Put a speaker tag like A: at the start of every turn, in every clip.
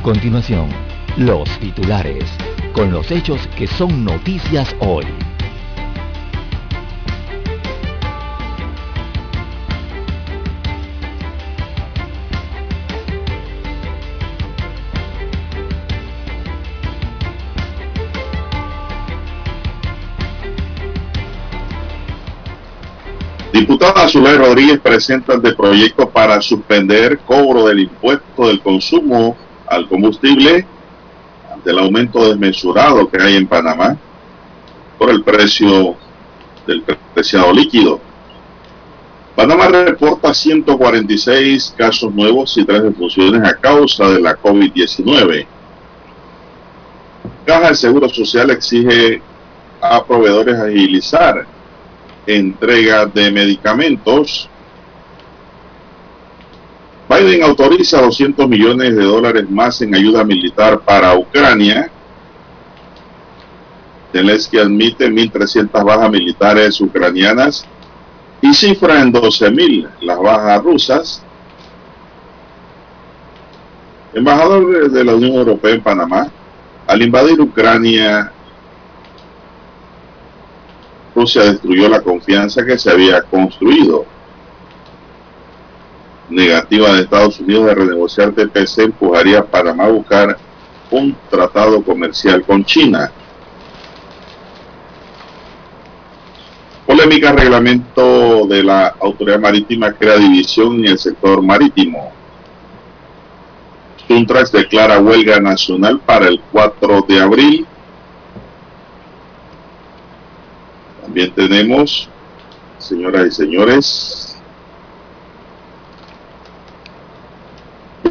A: A continuación, los titulares, con los hechos que son noticias hoy.
B: Diputada Zulay Rodríguez presenta el proyecto para suspender cobro del impuesto del consumo al combustible ante el aumento desmesurado que hay en Panamá por el precio del preciado líquido. Panamá reporta 146 casos nuevos y tres defunciones a causa de la COVID-19. Caja de Seguro Social exige a proveedores agilizar entrega de medicamentos. Biden autoriza 200 millones de dólares más en ayuda militar para Ucrania. Zelensky admite 1.300 bajas militares ucranianas y cifra en 12.000 las bajas rusas. Embajador de la Unión Europea en Panamá, al invadir Ucrania, Rusia destruyó la confianza que se había construido. Negativa de Estados Unidos de renegociar TPC empujaría a Panamá a buscar un tratado comercial con China. Polémica reglamento de la Autoridad Marítima crea división en el sector marítimo. Suntrax declara huelga nacional para el 4 de abril. También tenemos, señoras y señores,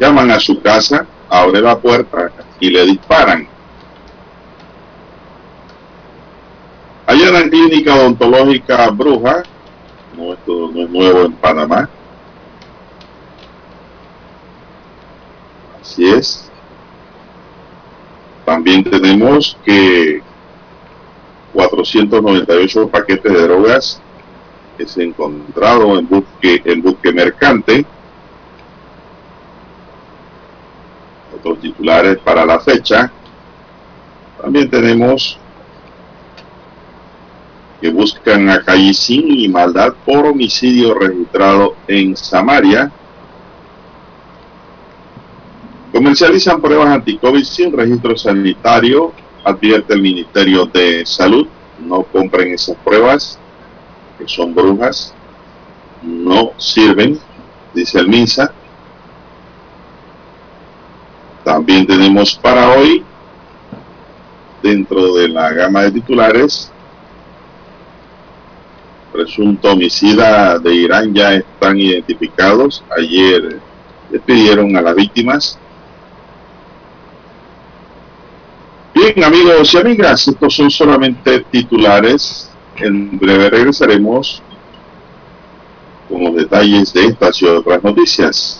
B: llaman a su casa, abre la puerta y le disparan. Allanan clínica odontológica Bruja, no, esto no es nuevo en Panamá. Así es. También tenemos que 498 paquetes de drogas han encontrado en buque, en buque mercante. Otros titulares para la fecha. También tenemos que buscan a Callicín y maldad por homicidio registrado en Samaria. Comercializan pruebas anti-COVID sin registro sanitario, advierte el Ministerio de Salud. No compren esas pruebas, que son brujas, no sirven, dice el MINSA. También tenemos para hoy, dentro de la gama de titulares, presunto homicida de Irán ya están identificados. Ayer despidieron a las víctimas. Bien, amigos y amigas, estos son solamente titulares. En breve regresaremos con los detalles de estas y otras noticias.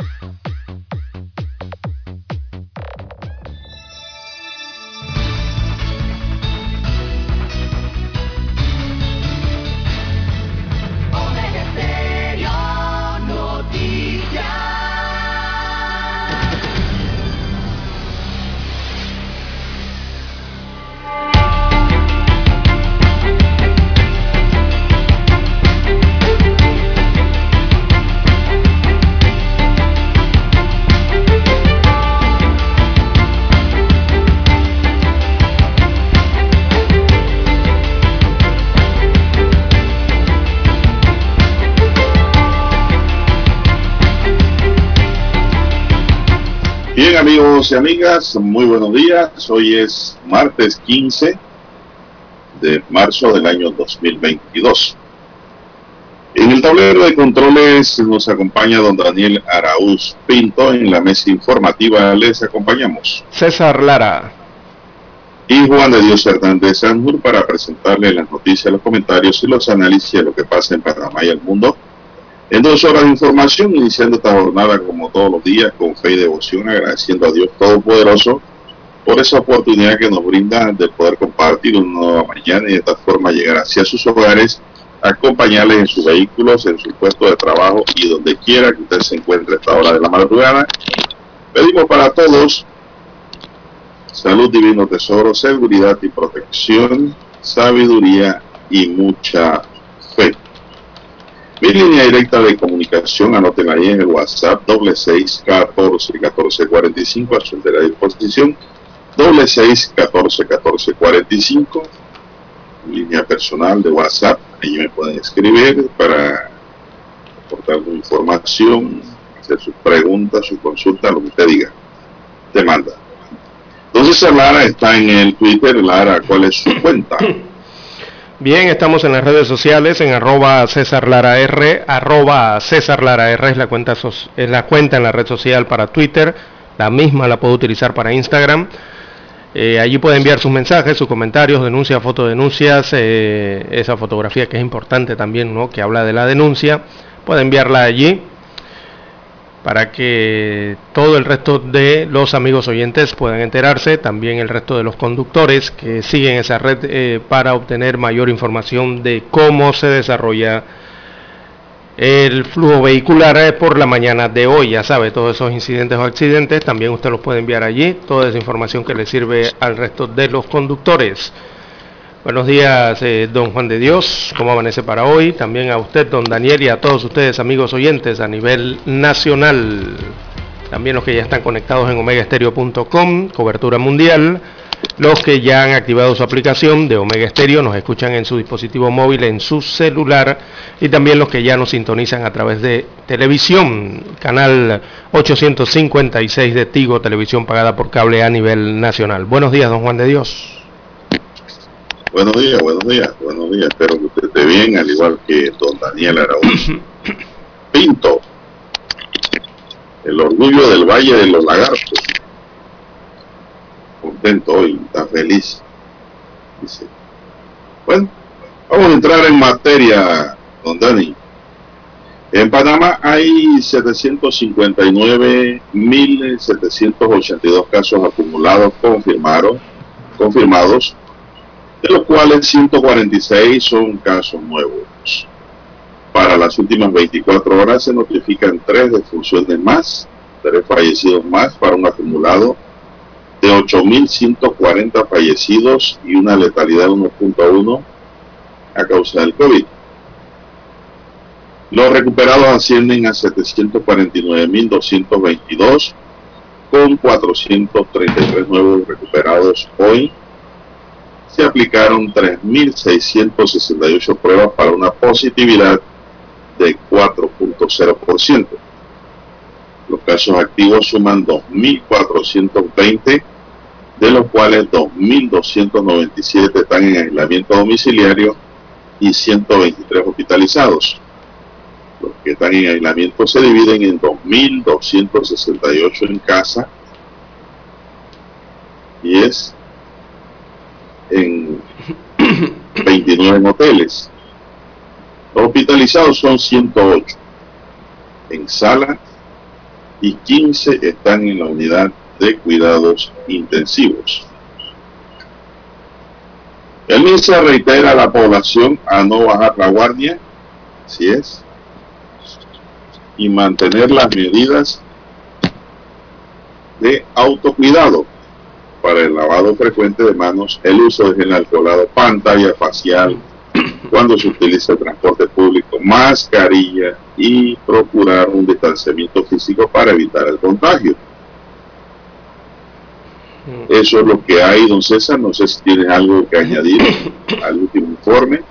B: Bien amigos y amigas, muy buenos días. Hoy es martes 15 de marzo del año 2022. En el tablero de controles nos acompaña don Daniel Araúz Pinto. En la mesa informativa les acompañamos.
C: César Lara.
B: Y Juan de Dios Hernández Sanjur para presentarle las noticias, los comentarios y los análisis de lo que pasa en Panamá y el mundo. En dos horas de información, iniciando esta jornada como todos los días, con fe y devoción, agradeciendo a Dios Todopoderoso por esa oportunidad que nos brinda de poder compartir una nueva mañana y de esta forma llegar hacia sus hogares acompañarles en sus vehículos, en su puesto de trabajo y donde quiera que usted se encuentre a esta hora de la madrugada. Pedimos para todos salud, divino tesoro, seguridad y protección, sabiduría y mucha fe. Mi línea directa de comunicación, anoten ahí en el WhatsApp, doble seis catorce catorce cuarenta y cinco, a su entera disposición, doble seis catorce catorce cuarenta y cinco, línea personal de WhatsApp, ahí me pueden escribir para aportar su información, hacer sus preguntas, sus consultas, lo que usted diga. Te manda. Entonces Lara está en el Twitter. Lara, ¿cuál es su cuenta?
C: Bien, estamos en las redes sociales, en arroba César Lara R, arroba César Lara R es la, cuenta en la red social para Twitter, la misma la puedo utilizar para Instagram. Eh, allí puede enviar sus mensajes, sus comentarios, denuncias, fotodenuncias, eh, esa fotografía que es importante también, ¿no? que habla de la denuncia, puede enviarla allí para que todo el resto de los amigos oyentes puedan enterarse, también el resto de los conductores que siguen esa red eh, para obtener mayor información de cómo se desarrolla el flujo vehicular eh, por la mañana de hoy. Ya sabe, todos esos incidentes o accidentes, también usted los puede enviar allí, toda esa información que le sirve al resto de los conductores. Buenos días, eh, don Juan de Dios. ¿Cómo amanece para hoy? También a usted, don Daniel, y a todos ustedes, amigos oyentes, a nivel nacional. También los que ya están conectados en omegaestereo.com, cobertura mundial. Los que ya han activado su aplicación de Omega Stereo nos escuchan en su dispositivo móvil, en su celular. Y también los que ya nos sintonizan a través de televisión, canal 856 de Tigo, televisión pagada por cable a nivel nacional. Buenos días, don Juan de Dios.
B: Buenos días, buenos días, buenos días. Espero que usted esté bien, al igual que don Daniel Araúz. Pinto, el orgullo del Valle de los Lagartos. Contento hoy, está feliz. Dice. Bueno, vamos a entrar en materia, don Dani. En Panamá hay 759.782 casos acumulados confirmados, confirmados de los cuales 146 son casos nuevos. Para las últimas 24 horas se notifican tres defunciones más, tres fallecidos más para un acumulado de 8.140 fallecidos y una letalidad de 1.1 a causa del COVID. Los recuperados ascienden a 749.222 con 433 nuevos recuperados hoy se aplicaron 3.668 pruebas para una positividad de 4.0%. Los casos activos suman 2.420, de los cuales 2.297 están en aislamiento domiciliario y 123 hospitalizados. Los que están en aislamiento se dividen en 2.268 en casa y es en 29 hoteles. Los hospitalizados son 108 en sala y 15 están en la unidad de cuidados intensivos. El MINSA reitera a la población a no bajar la guardia, si es, y mantener las medidas de autocuidado para el lavado frecuente de manos, el uso de gel alcoholado, pantalla facial, cuando se utiliza el transporte público, mascarilla y procurar un distanciamiento físico para evitar el contagio. Mm. Eso es lo que hay, don César. No sé si tiene algo que añadir al último informe.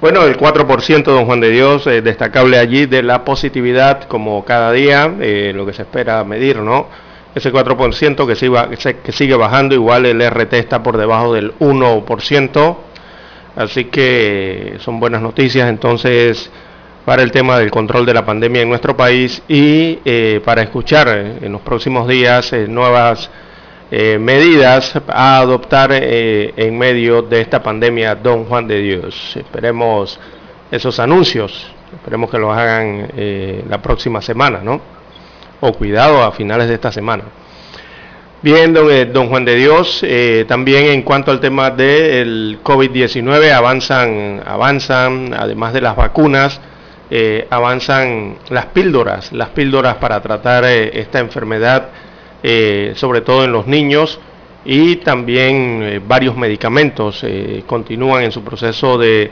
C: Bueno, el 4%, don Juan de Dios, eh, destacable allí de la positividad, como cada día, eh, lo que se espera medir, ¿no? Ese 4% que sigue, que sigue bajando, igual el RT está por debajo del 1%, así que son buenas noticias entonces para el tema del control de la pandemia en nuestro país y eh, para escuchar en los próximos días eh, nuevas eh, medidas a adoptar en medio de esta pandemia, don Juan de Dios. Esperemos esos anuncios, esperemos que los hagan la próxima semana, ¿no? O cuidado a finales de esta semana. Bien, don, Juan de Dios, también en cuanto al tema del COVID-19, avanzan, avanzan, además de las vacunas, eh, avanzan las píldoras, las píldoras para tratar eh, esta enfermedad, eh, sobre todo en los niños, y también varios medicamentos continúan en su proceso de,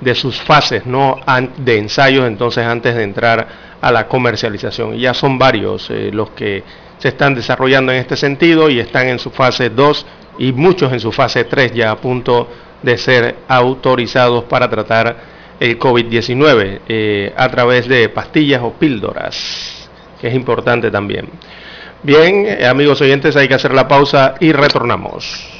C: de sus fases ¿no? de ensayos, entonces antes de entrar a la comercialización. Y ya son varios los que se están desarrollando en este sentido y están en su fase 2 y muchos en su fase 3 ya a punto de ser autorizados para tratar el COVID-19 eh, a través de pastillas o píldoras, que es importante también. Bien, eh, amigos oyentes, hay que hacer la pausa y retornamos.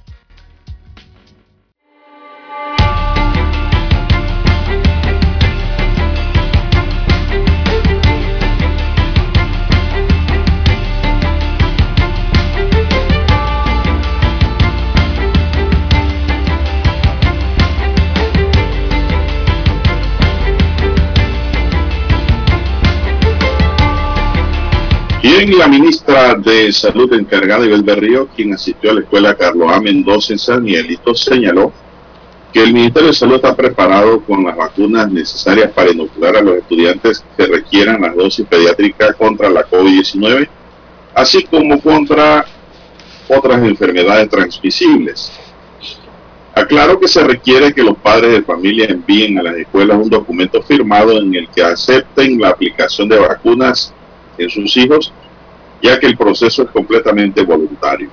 B: Bien, la ministra de Salud encargada de Berrío, quien asistió a la escuela Carlos A. Mendoza en San Miguelito, señaló que el Ministerio de Salud está preparado con las vacunas necesarias para inocular a los estudiantes que requieran las dosis pediátricas contra la COVID-19, así como contra otras enfermedades transmisibles. Aclaro que se requiere que los padres de familia envíen a las escuelas un documento firmado en el que acepten la aplicación de vacunas en sus hijos, ya que el proceso es completamente voluntario.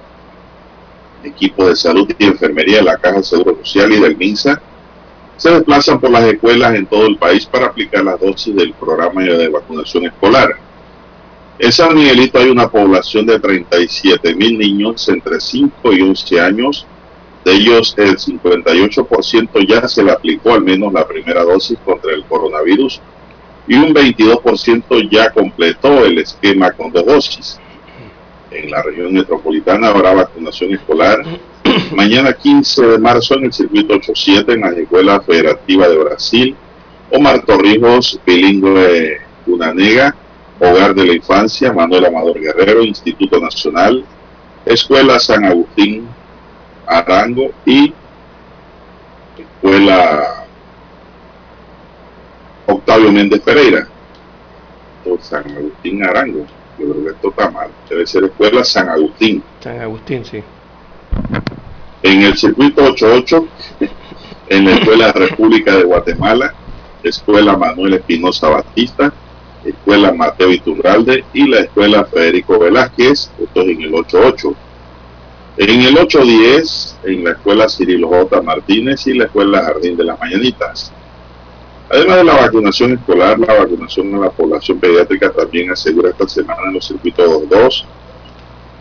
B: El equipo de salud y enfermería de la Caja de Seguro Social y del MINSA se desplazan por las escuelas en todo el país para aplicar las dosis del programa de vacunación escolar. En San Miguelito hay una población de 37 mil niños entre 5 y 11 años. De ellos, el 58% ya se le aplicó al menos la primera dosis contra el coronavirus y un 22% ya completó el esquema con dos dosis. En la región metropolitana habrá vacunación escolar Mañana 15 de marzo en el circuito 87 en la Escuela Federativa de Brasil. Omar Torrijos, bilingüe Unanega, Hogar de la Infancia, Manuel Amador Guerrero, Instituto Nacional, Escuela San Agustín Arango y Escuela Octavio Méndez Pereira. San Agustín Arango. Yo creo que esto está mal. Debe ser Escuela San Agustín.
C: San Agustín, sí.
B: En el circuito 88, en la Escuela República de Guatemala, Escuela Manuel Espinosa Batista, Escuela Mateo Iturralde y la Escuela Federico Velázquez, esto es en el 88. En el 810, en la Escuela Cirilo J. Martínez y la Escuela Jardín de las Mañanitas. Además de la vacunación escolar, la vacunación a la población pediátrica también asegura esta semana en los circuitos 2.2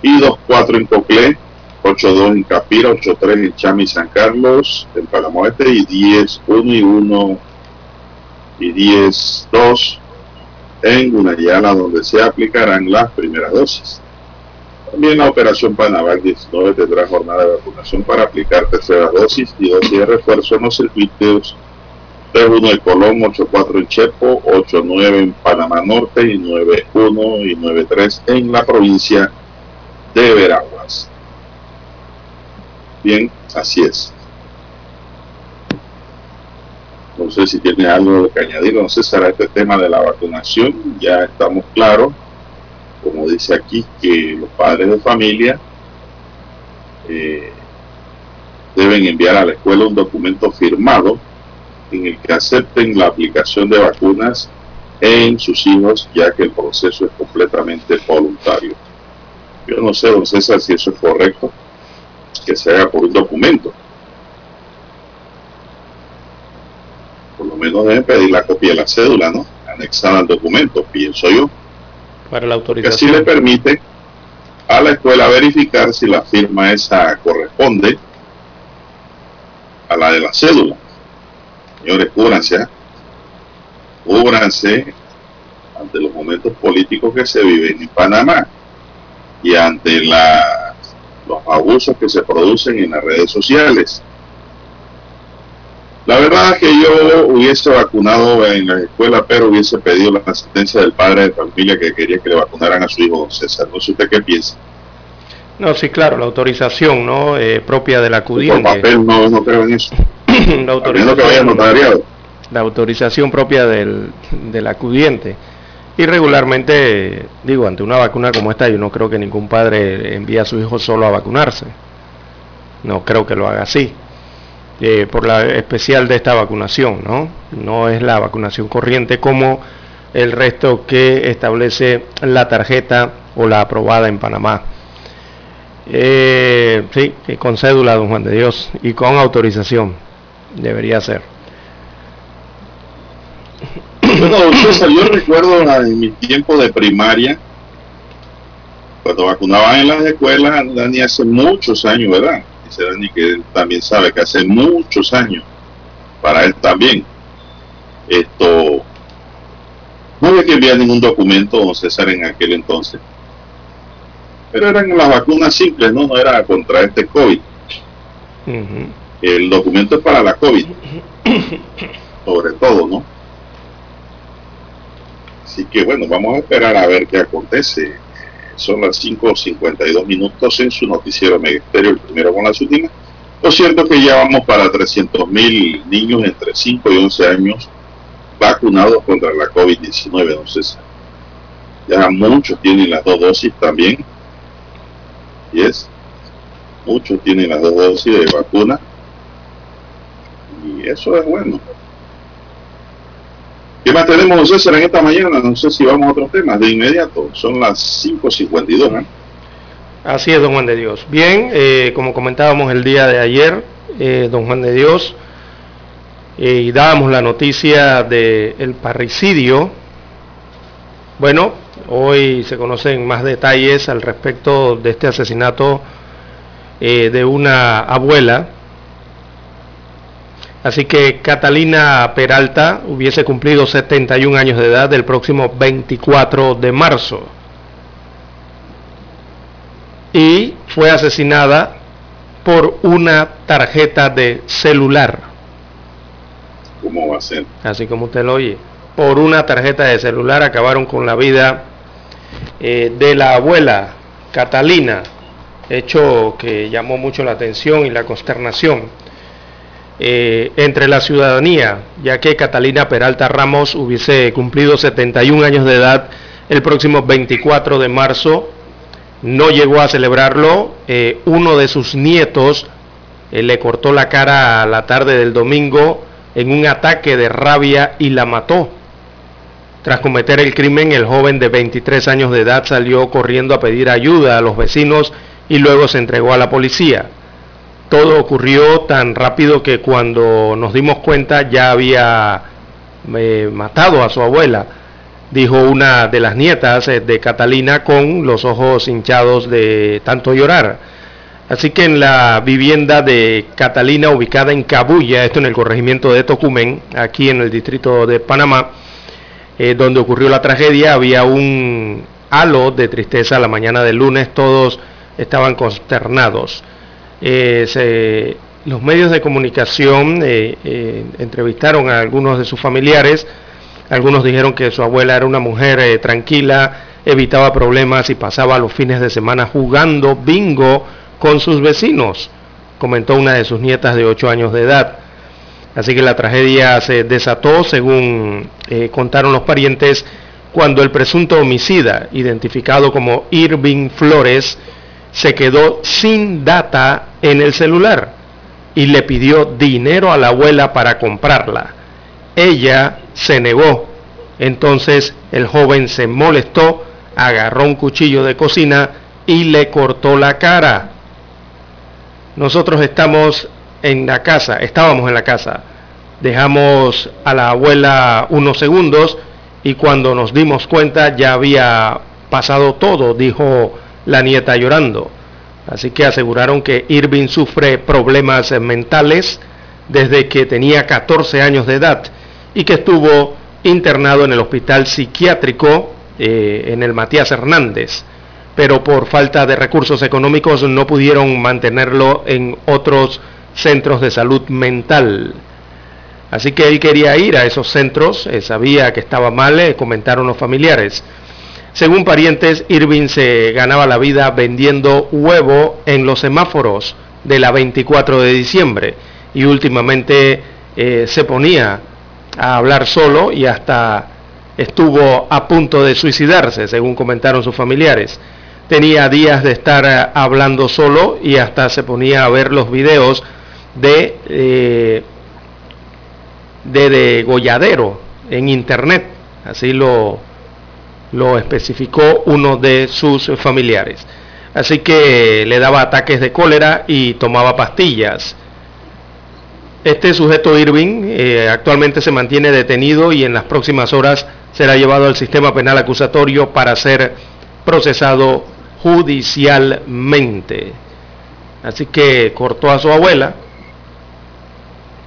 B: y 2.4 en Coclé, 8.2 en Capira, 8.3 en Chami San Carlos, en Panamá Este y 10.1 y 1 y 10.2 en Gunayala, donde se aplicarán las primeras dosis. También la operación Panavac 19 tendrá jornada de vacunación para aplicar tercera dosis y dosis de refuerzo en los circuitos 3.1 en Colón, 8.4 en Chepo, 8.9 en Panamá Norte y 9.1 y 9.3 en la provincia de Veraguas. Bien, así es. No sé si tiene algo que añadir, no sé, será este tema de la vacunación. Ya estamos claros, como dice aquí, que los padres de familia eh, deben enviar a la escuela un documento firmado en el que acepten la aplicación de vacunas en sus hijos, ya que el proceso es completamente voluntario. Yo no sé, don César, si eso es correcto, que se haga por un documento. Por lo menos deben pedir la copia de la cédula, ¿no? Anexada al documento, pienso yo.
C: Para la
B: Que
C: autorización.
B: así le permite a la escuela verificar si la firma esa corresponde a la de la cédula. Señores, cúbranse, ¿eh? cúbranse ante los momentos políticos que se viven en Panamá y ante la- los abusos que se producen en las redes sociales. La verdad es que yo hubiese vacunado en la escuela, pero hubiese pedido la asistencia del padre de familia que quería que le vacunaran a su hijo, don César. No sé usted qué piensa.
C: No, sí, claro, la autorización ¿no? Eh, propia del
B: Por
C: acudiente.
B: papel no, no creo en eso.
C: La,
B: que
C: autorización,
B: notariado.
C: la autorización propia del, del acudiente. Y regularmente, digo, ante una vacuna como esta, yo no creo que ningún padre envíe a su hijo solo a vacunarse. No creo que lo haga así. Eh, por la especial de esta vacunación, ¿no? No es la vacunación corriente como el resto que establece la tarjeta o la aprobada en Panamá. Eh, sí, con cédula, don Juan de Dios, y con autorización. Debería ser.
B: Bueno, César, yo recuerdo en mi tiempo de primaria, cuando vacunaban en las escuelas, Dani, hace muchos años, ¿verdad? Dice Dani que él también sabe que hace muchos años, para él también, esto, no había que enviar ningún documento, don César, en aquel entonces. Pero eran las vacunas simples, ¿no? No era contra este COVID.
C: Ujú.
B: El documento es para la COVID, sobre todo, ¿no? Así que bueno, vamos a esperar a ver qué acontece. Son las 5.52 minutos en su noticiero Megesterio, el primero con las últimas. Lo cierto es que ya vamos para 300.000 niños entre 5 y 11 años vacunados contra la COVID-19, don César. Ya muchos tienen las dos dosis también. Y es, muchos tienen las dos dosis de vacuna. Y eso es bueno. ¿Qué más tenemos, César, en esta mañana? No sé si vamos a otros temas de inmediato. Son las 5.52. ¿eh?
C: Así es, don Juan de Dios. Bien, eh, como comentábamos el día de ayer, eh, don Juan de Dios, eh, y dábamos la noticia del parricidio. Bueno, hoy se conocen más detalles al respecto de este asesinato de una abuela. Así que Catalina Peralta hubiese cumplido 71 años de edad el próximo 24 de marzo y fue asesinada por una tarjeta de celular.
B: ¿Cómo va a ser?
C: Así como usted lo oye. Por una tarjeta de celular acabaron con la vida eh, de la abuela Catalina, hecho que llamó mucho la atención y la consternación eh, entre la ciudadanía, ya que Catalina Peralta Ramos hubiese cumplido 71 años de edad el próximo 24 de marzo. No llegó a celebrarlo. Eh, uno de sus nietos eh, le cortó la cara a la tarde del domingo en un ataque de rabia y la mató. Tras cometer el crimen, el joven de 23 años de edad salió corriendo a pedir ayuda a los vecinos y luego se entregó a la policía. Todo ocurrió tan rápido que cuando nos dimos cuenta ya había eh, matado a su abuela, dijo una de las nietas eh, de Catalina con los ojos hinchados de tanto llorar. Así que en la vivienda de Catalina, ubicada en Cabuya, esto en el corregimiento de Tocumen, aquí en el distrito de Panamá, eh, donde ocurrió la tragedia, había un halo de tristeza la mañana del lunes, todos estaban consternados. Eh, los medios de comunicación eh, eh, entrevistaron a algunos de sus familiares, algunos dijeron que su abuela era una mujer tranquila, evitaba problemas y pasaba los fines de semana jugando bingo con sus vecinos, comentó una de sus nietas de 8 años de edad. Así que la tragedia se desató, según contaron los parientes, cuando el presunto homicida, identificado como Irving Flores, se quedó sin data en el celular y le pidió dinero a la abuela para comprarla. Ella se negó. Entonces el joven se molestó, agarró un cuchillo de cocina y le cortó la cara. Nosotros estamos en la casa, estábamos en la casa. Dejamos a la abuela unos segundos y cuando nos dimos cuenta ya había pasado todo, dijo la nieta llorando. Así que aseguraron que Irving sufre problemas mentales desde que tenía 14 años de edad y que estuvo internado en el hospital psiquiátrico eh, en el Matías Hernández, pero por falta de recursos económicos no pudieron mantenerlo en otros centros de salud mental. Así que él quería ir a esos centros, eh, sabía que estaba mal, eh, comentaron los familiares. Según parientes, Irving se ganaba la vida vendiendo huevo en los semáforos de la 24 de diciembre y últimamente eh, se ponía a hablar solo y hasta estuvo a punto de suicidarse, según comentaron sus familiares. Tenía días de estar eh, hablando solo y hasta se ponía a ver los videos de, eh, de degolladero en internet. Así lo, lo especificó uno de sus familiares. Así que le daba ataques de cólera y tomaba pastillas. Este sujeto Irving eh, actualmente se mantiene detenido y en las próximas horas será llevado al sistema penal acusatorio para ser procesado judicialmente. Así que cortó a su abuela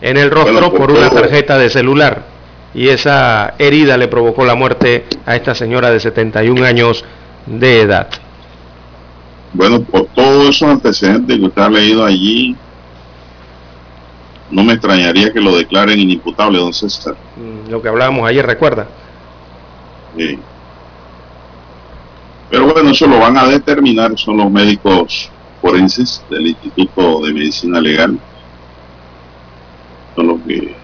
C: en el rostro por una tarjeta de celular y esa herida le provocó la muerte a esta señora de 71 años de edad.
B: Bueno, por todos esos antecedentes que usted ha leído allí, no me extrañaría que lo declaren inimputable, don César.
C: Mm, lo que hablábamos ayer, recuerda.
B: Sí. Pero bueno, eso lo van a determinar, son los médicos forenses del Instituto de Medicina Legal. Son los que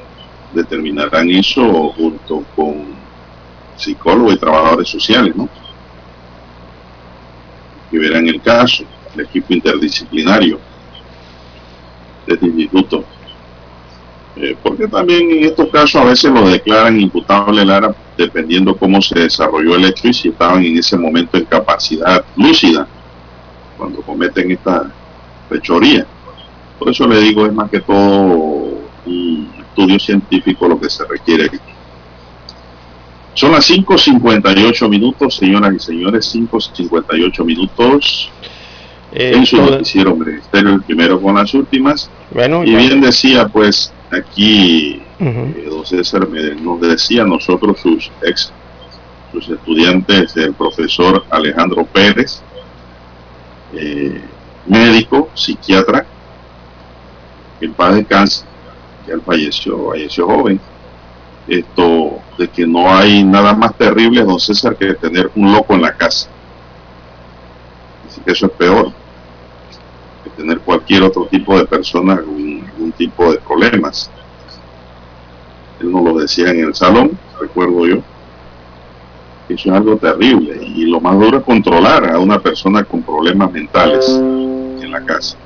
B: determinarán eso junto con psicólogos y trabajadores sociales, ¿no? Que verán el caso, el equipo interdisciplinario de este instituto. Eh, porque también en estos casos a veces lo declaran imputable, Lara, dependiendo cómo se desarrolló el hecho y si estaban en ese momento en capacidad lúcida cuando cometen esta fechoría. Por eso le digo, es más que todo un estudio científico lo que se requiere Son las 5.58 minutos, señoras y señores, 5.58 minutos. Eh, en su noticiero ministerio, el primero con las últimas. Bueno, y bien decía, pues, aquí, eh, don César nos decía nosotros, sus ex, sus estudiantes, el profesor Alejandro Pérez, eh, médico, psiquiatra, el padre descanse, que él falleció, falleció joven, esto de que no hay nada más terrible, don César, que tener un loco en la casa. Así que eso es peor que tener cualquier otro tipo de persona con algún tipo de problemas. Él nos lo decía en el salón, recuerdo yo. Eso es algo terrible y lo más duro es controlar a una persona con problemas mentales en la casa.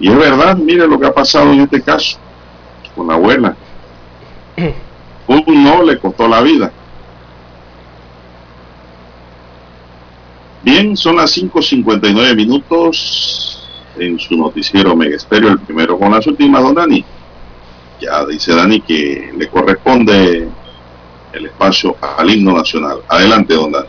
B: Y es verdad, mire lo que ha pasado en este caso con la abuela. Un no le costó la vida. Bien, son las 5.59 minutos en su noticiero Megesterio, el primero con las últimas, don Dani. Ya dice Dani que le corresponde el espacio al himno nacional. Adelante, don Dani.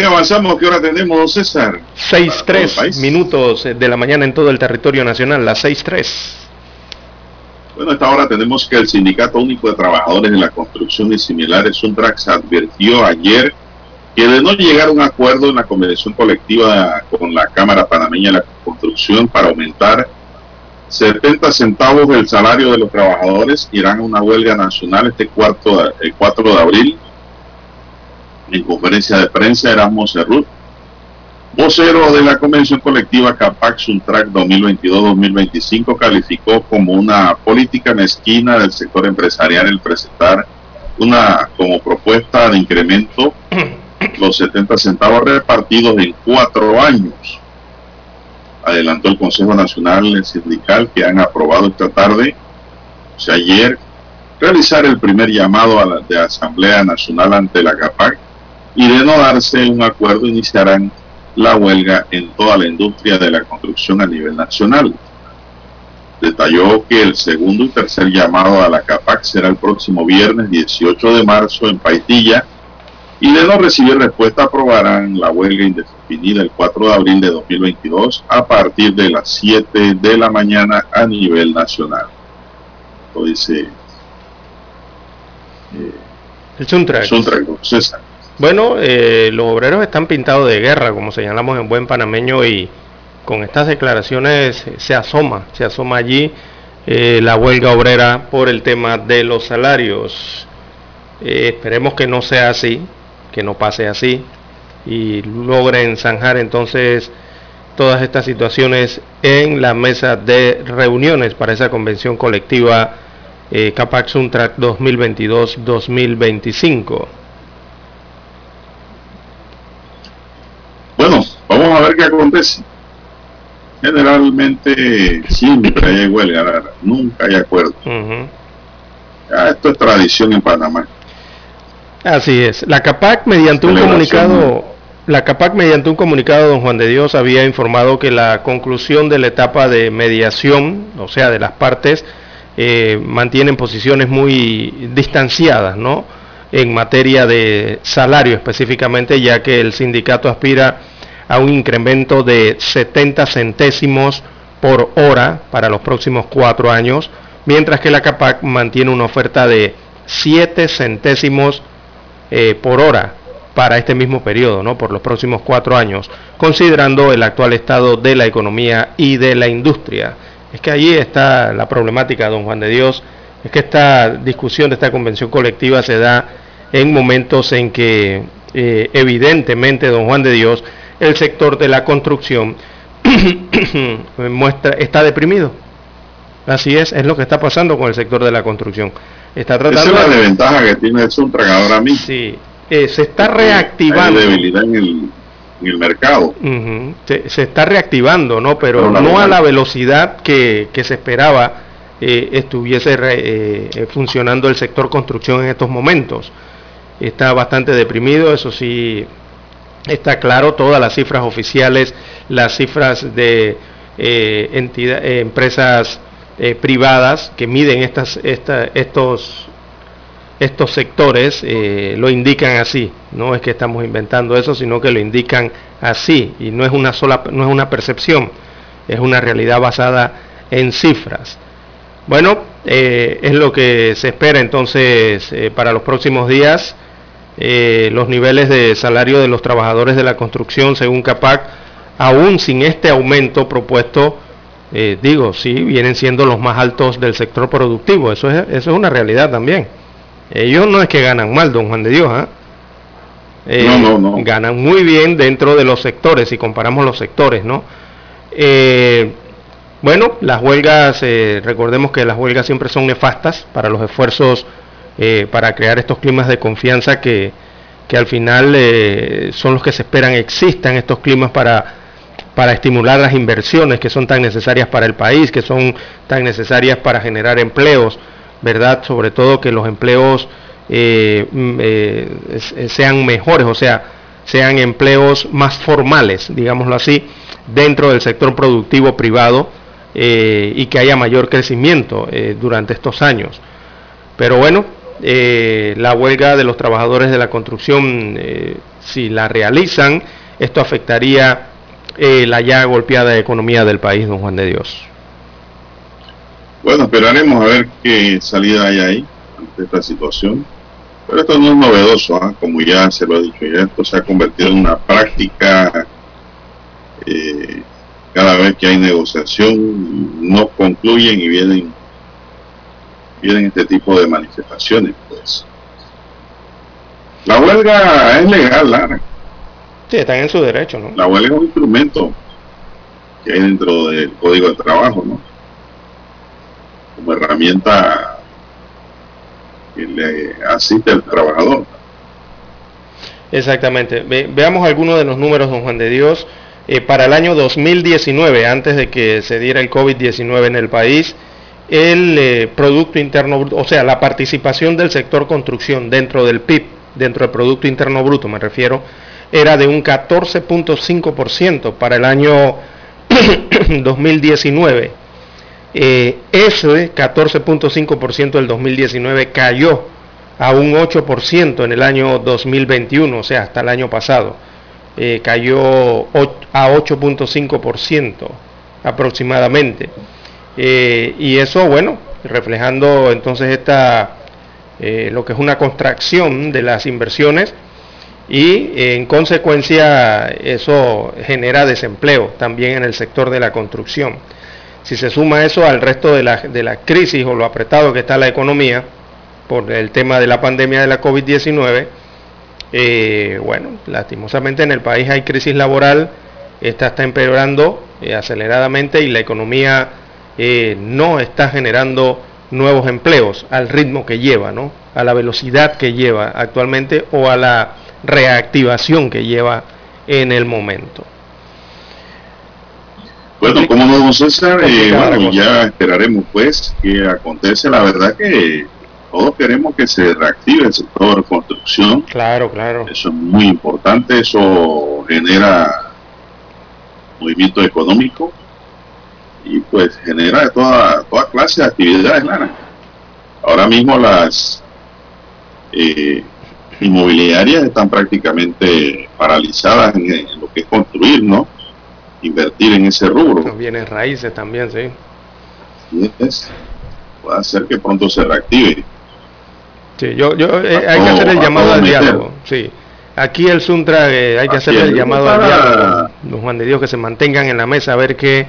B: Avanzamos. ¿Qué hora tenemos, César?
C: 6-3 minutos de la mañana en todo el territorio nacional, las 6-3.
B: Bueno, a esta hora tenemos que el Sindicato Único de Trabajadores de la Construcción y similares, Suntrax, advirtió ayer que de no llegar a un acuerdo en la convención colectiva con la Cámara Panameña de la Construcción para aumentar 70 centavos del salario de los trabajadores, irán a una huelga nacional este cuarto, el 4 de abril en conferencia de prensa, Erasmo Cerrut, vocero de la convención colectiva CAPAC Suntrack 2022-2025, calificó como una política mezquina del sector empresarial el presentar una como propuesta de incremento los 70 centavos repartidos en cuatro años. Adelantó el Consejo Nacional Sindical que han aprobado esta tarde, o sea, ayer, realizar el primer llamado a la de Asamblea Nacional ante la CAPAC y de no darse un acuerdo iniciarán la huelga en toda la industria de la construcción a nivel nacional. Detalló que el segundo y tercer llamado a la CAPAC será el próximo viernes 18 de marzo en Paitilla y de no recibir respuesta aprobarán la huelga indefinida el 4 de abril de 2022 a partir de las 7 de la mañana a nivel nacional. Lo dice
C: eh, el Suntrax. César. Bueno, eh, los obreros están pintados de guerra, como señalamos en buen panameño, y con estas declaraciones se asoma, se asoma allí eh, la huelga obrera por el tema de los salarios. Eh, esperemos que no sea así, que no pase así y logren zanjar entonces todas estas situaciones en la mesa de reuniones para esa convención colectiva eh, CAPAC Suntrack 2022-2025.
B: Bueno, vamos acontece. Generalmente siempre hay huelga, nunca hay acuerdo. esto es tradición en Panamá.
C: Así es. La CAPAC mediante un comunicado, la CAPAC mediante un comunicado, don Juan de Dios había informado que la conclusión de la etapa de mediación, o sea, de las partes, eh, mantienen posiciones muy distanciadas, ¿no? En materia de salario específicamente, ya que el sindicato aspira a un incremento de 70 centésimos por hora para los próximos cuatro años, mientras que la CAPAC mantiene una oferta de 7 centésimos eh, por hora para este mismo periodo, ¿no? por los próximos cuatro años, considerando el actual estado de la economía y de la industria. Es que allí está la problemática, don Juan de Dios, es que esta discusión de esta convención colectiva se da en momentos en que eh, evidentemente, don Juan de Dios, el sector de la construcción muestra, está deprimido. Así es, es lo que está pasando con el sector de la construcción. Está
B: tratando Esa es la desventaja que tiene el tragador ahora mismo.
C: Sí, eh, se está reactivando.
B: Hay debilidad en el, en el mercado.
C: se, está reactivando, ¿no? Pero, no a la velocidad que, se esperaba eh, estuviese eh, funcionando el sector construcción en estos momentos. Está bastante deprimido, eso sí, está claro, todas las cifras oficiales, las cifras de eh, eh empresas eh, privadas que miden estos, estos sectores lo indican así. No es que estamos inventando eso, sino que lo indican así y no es una sola, no es una percepción, es una realidad basada en cifras. Bueno, es lo que se espera entonces para los próximos días. Eh, los niveles de salario de los trabajadores de la construcción según CAPAC, aún sin este aumento propuesto, eh, digo, sí, vienen siendo los más altos del sector productivo. Eso es, eso es una realidad también. Ellos no es que ganan mal, don Juan de Dios. ¿ah?
B: Eh, no, no, no.
C: Ganan muy bien dentro de los sectores, si comparamos los sectores, ¿no? bueno, las huelgas, recordemos que las huelgas siempre son nefastas para los esfuerzos eh, para crear estos climas de confianza que, al final eh, son los que se esperan existan estos climas para, para estimular las inversiones que son tan necesarias para el país, que son tan necesarias para generar empleos, ¿verdad? Sobre todo que los empleos eh, mm, sean mejores, o sea, sean empleos más formales, digámoslo así, dentro del sector productivo privado y que haya mayor crecimiento durante estos años. Pero bueno, eh, la huelga de los trabajadores de la construcción eh, si la realizan, esto afectaría eh, la ya golpeada economía del país, don Juan de Dios.
B: Bueno, esperaremos a ver qué salida hay ahí ante esta situación. Pero esto no es novedoso, ¿ah? como ya se lo he dicho, ya esto se ha convertido en una práctica eh, cada vez que hay negociación, no concluyen y vienen, vienen este tipo de manifestaciones. pues La huelga es legal, Lara.
C: Sí, están en su derecho, ¿no?
B: La huelga es un instrumento que hay dentro del Código de Trabajo, ¿no? Como herramienta que le asiste al trabajador.
C: Exactamente. veamos algunos de los números, don Juan de Dios. Eh, para el año 2019, antes de que se diera el COVID-19 en el país, el eh, Producto Interno Bruto, o sea, la participación del sector construcción dentro del PIB, dentro del Producto Interno Bruto me refiero, era de un 14.5% para el año 2019. Eh, ese 14.5% del 2019 cayó a un 8% en el año 2021, o sea, hasta el año pasado. Eh, cayó a 8.5% aproximadamente. Eh, y eso, bueno, reflejando entonces esta, eh, lo que es una contracción de las inversiones y en consecuencia eso genera desempleo también en el sector de la construcción. Si se suma eso al resto de la, de la crisis o lo apretado que está la economía por el tema de la pandemia de la COVID-19, eh, bueno, lastimosamente en el país hay crisis laboral, esta está empeorando eh, aceleradamente y la economía eh, no está generando nuevos empleos al ritmo que lleva, ¿no? a la velocidad que lleva actualmente o a la reactivación que lleva en el momento.
B: Bueno, como no, don César, ya esperaremos pues que acontece. La verdad que todos queremos que se reactive el sector de construcción.
C: Claro, claro.
B: Eso es muy importante, eso genera movimiento económico y pues genera toda, toda clase de actividades, Ahora mismo las eh, inmobiliarias están prácticamente paralizadas en, lo que es construir, ¿no? Invertir en ese rubro.
C: Bienes raíces también, sí.
B: puede hacer que pronto se reactive.
C: Sí, yo, yo eh, hay que hacer el llamado al diálogo. Sí. Aquí el Suntra eh, hay que hacer el llamado al diálogo, don Juan de Dios, que se mantengan en la mesa a ver qué,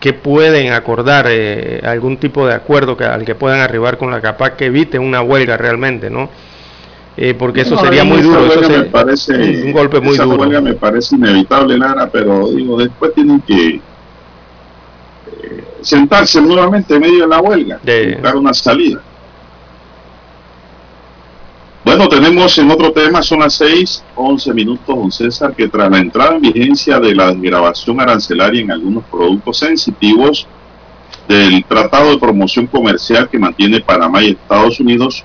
C: qué pueden acordar, eh, algún tipo de acuerdo que, al que puedan arribar con la capa que evite una huelga realmente, ¿no? porque eso sería muy duro, eso
B: me parece, un golpe muy esa duro. huelga me parece inevitable, Lara, pero digo, después tienen que sentarse nuevamente en medio de la huelga, de, buscar una salida. Bueno, tenemos en otro tema, son las 6, 11 minutos, don César, que tras la entrada en vigencia de la desgrabación arancelaria en algunos productos sensitivos del Tratado de Promoción Comercial que mantiene Panamá y Estados Unidos,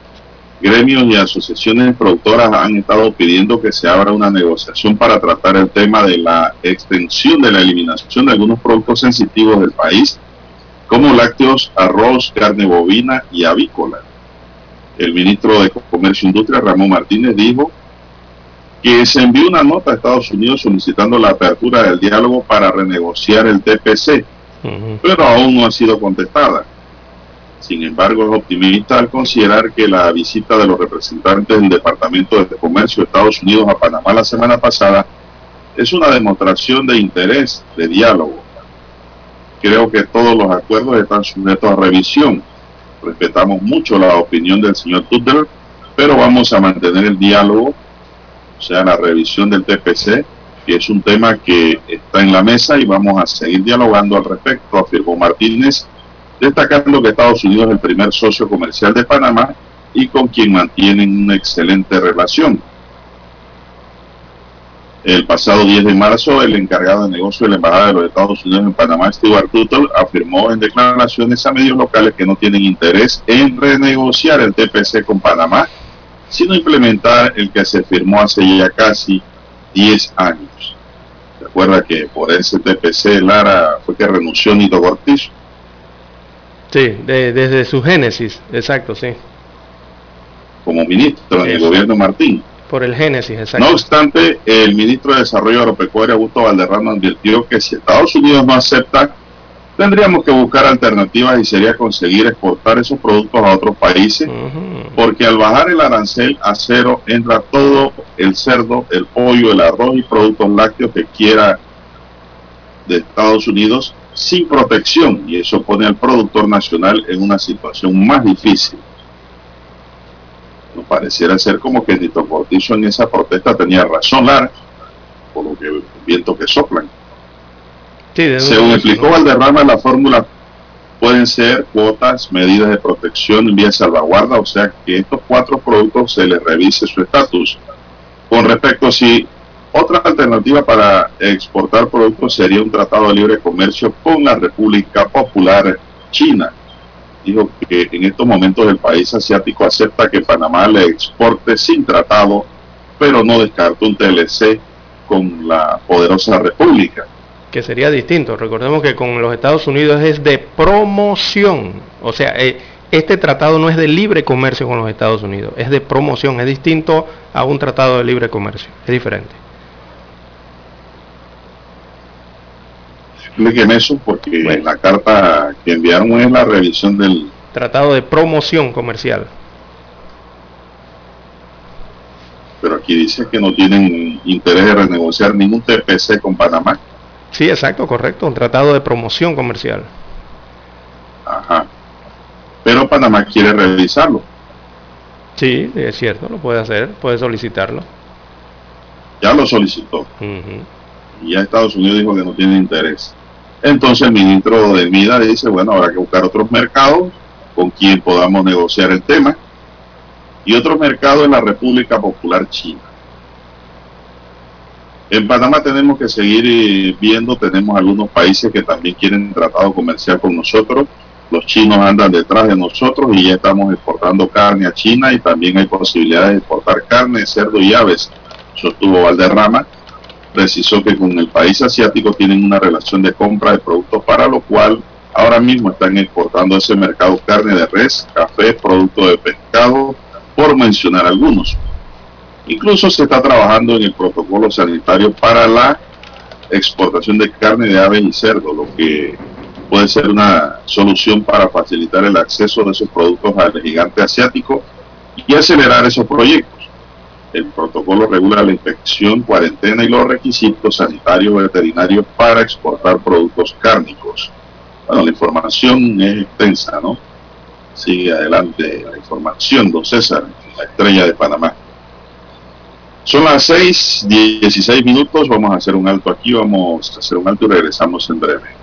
B: gremios y asociaciones productoras han estado pidiendo que se abra una negociación para tratar el tema de la extensión de la eliminación de algunos productos sensitivos del país, como lácteos, arroz, carne bovina y avícola el ministro de Comercio e Industria, Ramón Martínez, dijo que se envió una nota a Estados Unidos solicitando la apertura del diálogo para renegociar el TPC, pero aún no ha sido contestada. Sin embargo, es optimista al considerar que la visita de los representantes del Departamento de Comercio de Estados Unidos a Panamá la semana pasada es una demostración de interés, de diálogo. Creo que todos los acuerdos están sujetos a revisión respetamos mucho la opinión del señor Tutler, pero vamos a mantener el diálogo, o sea, la revisión del TPC, que es un tema que está en la mesa y vamos a seguir dialogando al respecto, afirmó Martínez, destacando que Estados Unidos es el primer socio comercial de Panamá y con quien mantienen una excelente relación. El pasado 10 de marzo, el encargado de negocio de la Embajada de los Estados Unidos en Panamá, Stuart Tuttle, afirmó en declaraciones a medios locales que no tienen interés en renegociar el TPC con Panamá, sino implementar el que se firmó hace ya casi 10 años. Recuerda que por ese TPC Lara fue que renunció Nito Cortizo.
C: Sí, desde su génesis, exacto, sí.
B: Como ministro del gobierno Martín
C: Por el génesis,
B: exacto. No obstante, el ministro de Desarrollo Agropecuario, Augusto Valderrama, advirtió que si Estados Unidos no acepta, tendríamos que buscar alternativas y sería conseguir exportar esos productos a otros países, porque al bajar el arancel a cero entra todo el cerdo, el pollo, el arroz y productos lácteos que quiera de Estados Unidos sin protección y eso pone al productor nacional en una situación más difícil. No pareciera ser como que Nito Cortizo en esa protesta tenía razón, Lara, por lo que el viento que soplan. Según explicó Valderrama, la fórmula pueden ser cuotas, medidas de protección en vía salvaguarda, o sea que estos cuatro productos se les revise su estatus. Con respecto a si otra alternativa para exportar productos sería un tratado de libre comercio con la República Popular China. Dijo que en estos momentos el país asiático acepta que Panamá le exporte sin tratado, pero no descarta un TLC con la poderosa República.
C: Que sería distinto. Recordemos que con los Estados Unidos es de promoción. O sea, eh, este tratado no es de libre comercio con los Estados Unidos, es de promoción. Es distinto a un tratado de libre comercio. Es diferente.
B: Expliquen eso porque la carta que enviaron es la revisión del
C: tratado de promoción comercial.
B: Pero aquí dice que no tienen interés de renegociar ningún TPC con Panamá.
C: Sí, exacto, correcto, un tratado de promoción comercial.
B: Ajá. Pero Panamá quiere revisarlo.
C: Sí, es cierto, lo puede hacer, puede solicitarlo.
B: Ya lo solicitó. Y ya Estados Unidos dijo que no tiene interés. Entonces el ministro de MIDA dice, bueno, habrá que buscar otros mercados con quien podamos negociar el tema. Y otro mercado es la República Popular China. En Panamá tenemos que seguir eh, viendo, tenemos algunos países que también quieren tratado comercial con nosotros. Los chinos andan detrás de nosotros y ya estamos exportando carne a China y también hay posibilidades de exportar carne, cerdo y aves, sostuvo Valderrama precisó que con el país asiático tienen una relación de compra de productos para lo cual ahora mismo están exportando a ese mercado carne de res, café, productos de pescado, por mencionar algunos. Incluso se está trabajando en el protocolo sanitario para la exportación de carne de aves y cerdo, lo que puede ser una solución para facilitar el acceso de esos productos al gigante asiático y acelerar esos proyectos. El protocolo regula la inspección, cuarentena y los requisitos sanitarios veterinarios para exportar productos cárnicos. Bueno, la información es extensa, ¿no? Sigue adelante la información, don César, la estrella de Panamá. Son las 6, 16 minutos, vamos a hacer un alto aquí, vamos a hacer un alto y regresamos en breve.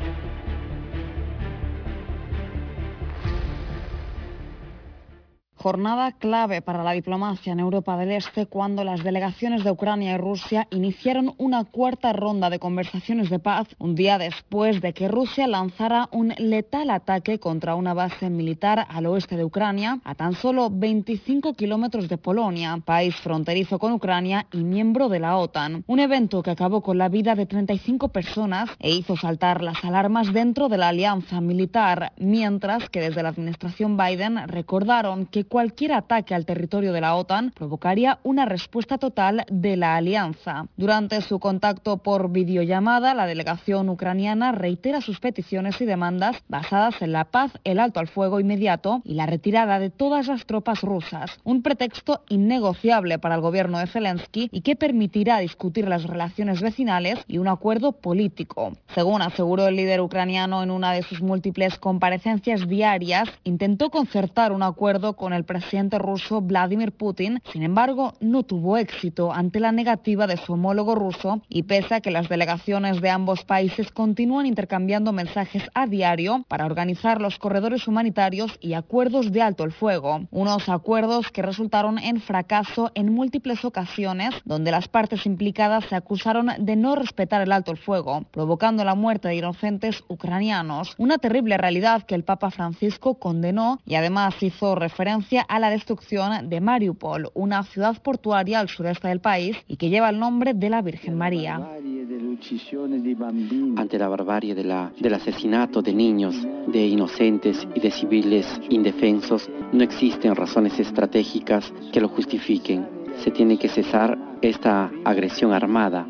D: Jornada clave para la diplomacia en Europa del Este cuando las delegaciones de Ucrania y Rusia iniciaron una cuarta ronda de conversaciones de paz un día después de que Rusia lanzara un letal ataque contra una base militar al oeste de Ucrania, a tan solo 25 kilómetros de Polonia, país fronterizo con Ucrania y miembro de la OTAN. Un evento que acabó con la vida de 35 personas e hizo saltar las alarmas dentro de la alianza militar, mientras que desde la administración Biden recordaron que cualquier ataque al territorio de la OTAN provocaría una respuesta total de la alianza. Durante su contacto por videollamada, la delegación ucraniana reitera sus peticiones y demandas basadas en la paz, el alto al fuego inmediato y la retirada de todas las tropas rusas, un pretexto innegociable para el gobierno de Zelensky y que permitirá discutir las relaciones vecinales y un acuerdo político. Según aseguró el líder ucraniano en una de sus múltiples comparecencias diarias, intentó concertar un acuerdo con el presidente ruso Vladimir Putin, sin embargo no tuvo éxito ante la negativa de su homólogo ruso y pese a que las delegaciones de ambos países continúan intercambiando mensajes a diario para organizar los corredores humanitarios y acuerdos de alto el fuego, unos acuerdos que resultaron en fracaso en múltiples ocasiones donde las partes implicadas se acusaron de no respetar el alto el fuego, provocando la muerte de inocentes ucranianos, una terrible realidad que el Papa Francisco condenó y además hizo referencia a la destrucción de Mariupol, una ciudad portuaria al sureste del país y que lleva el nombre de la Virgen María.
E: Ante la barbarie del asesinato de niños, de inocentes y de civiles indefensos, no existen razones estratégicas que lo justifiquen. Se tiene que cesar esta agresión armada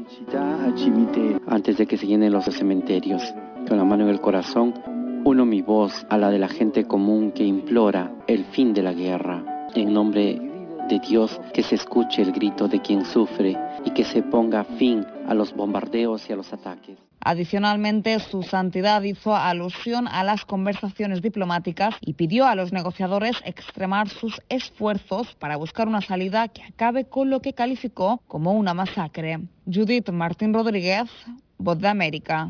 E: antes de que se llenen los cementerios. Con la mano en el corazón, uno mi voz a la de la gente común que implora el fin de la guerra. En nombre de Dios, que se escuche el grito de quien sufre y que se ponga fin a los bombardeos y a los ataques.
D: Adicionalmente, su santidad hizo alusión a las conversaciones diplomáticas y pidió a los negociadores extremar sus esfuerzos para buscar una salida que acabe con lo que calificó como una masacre. Judith Martín Rodríguez, Voz de América.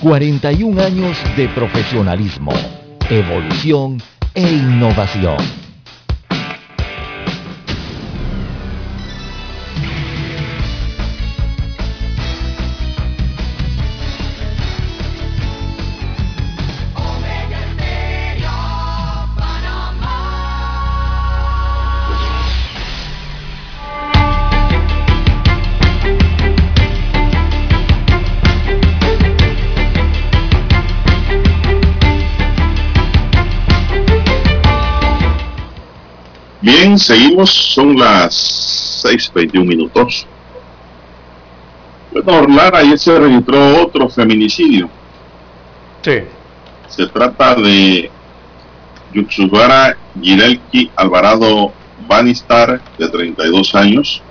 A: 41 años de profesionalismo, evolución e innovación.
B: Bien, seguimos, son las 6.21 minutos. Bueno, Orlar, ayer se registró otro feminicidio.
C: Sí.
B: Se trata de Yutsubara Girelki Alvarado Banistar, de 32 años.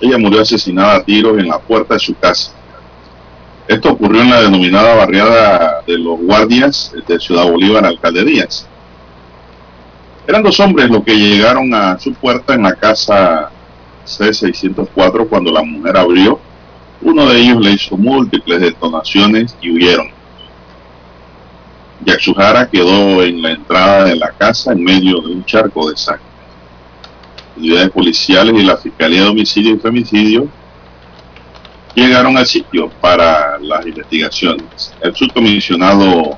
B: Ella murió asesinada a tiros en la puerta de su casa. Esto ocurrió en la denominada barriada de los guardias de Ciudad Bolívar, Alcalde Díaz. Eran dos hombres los que llegaron a su puerta en la casa C604 cuando la mujer abrió. Uno de ellos le hizo múltiples detonaciones y huyeron. Yaxujara quedó en la entrada de la casa en medio de un charco de sangre. Unidades policiales y la Fiscalía de Homicidio y Femicidio llegaron al sitio para las investigaciones. El subcomisionado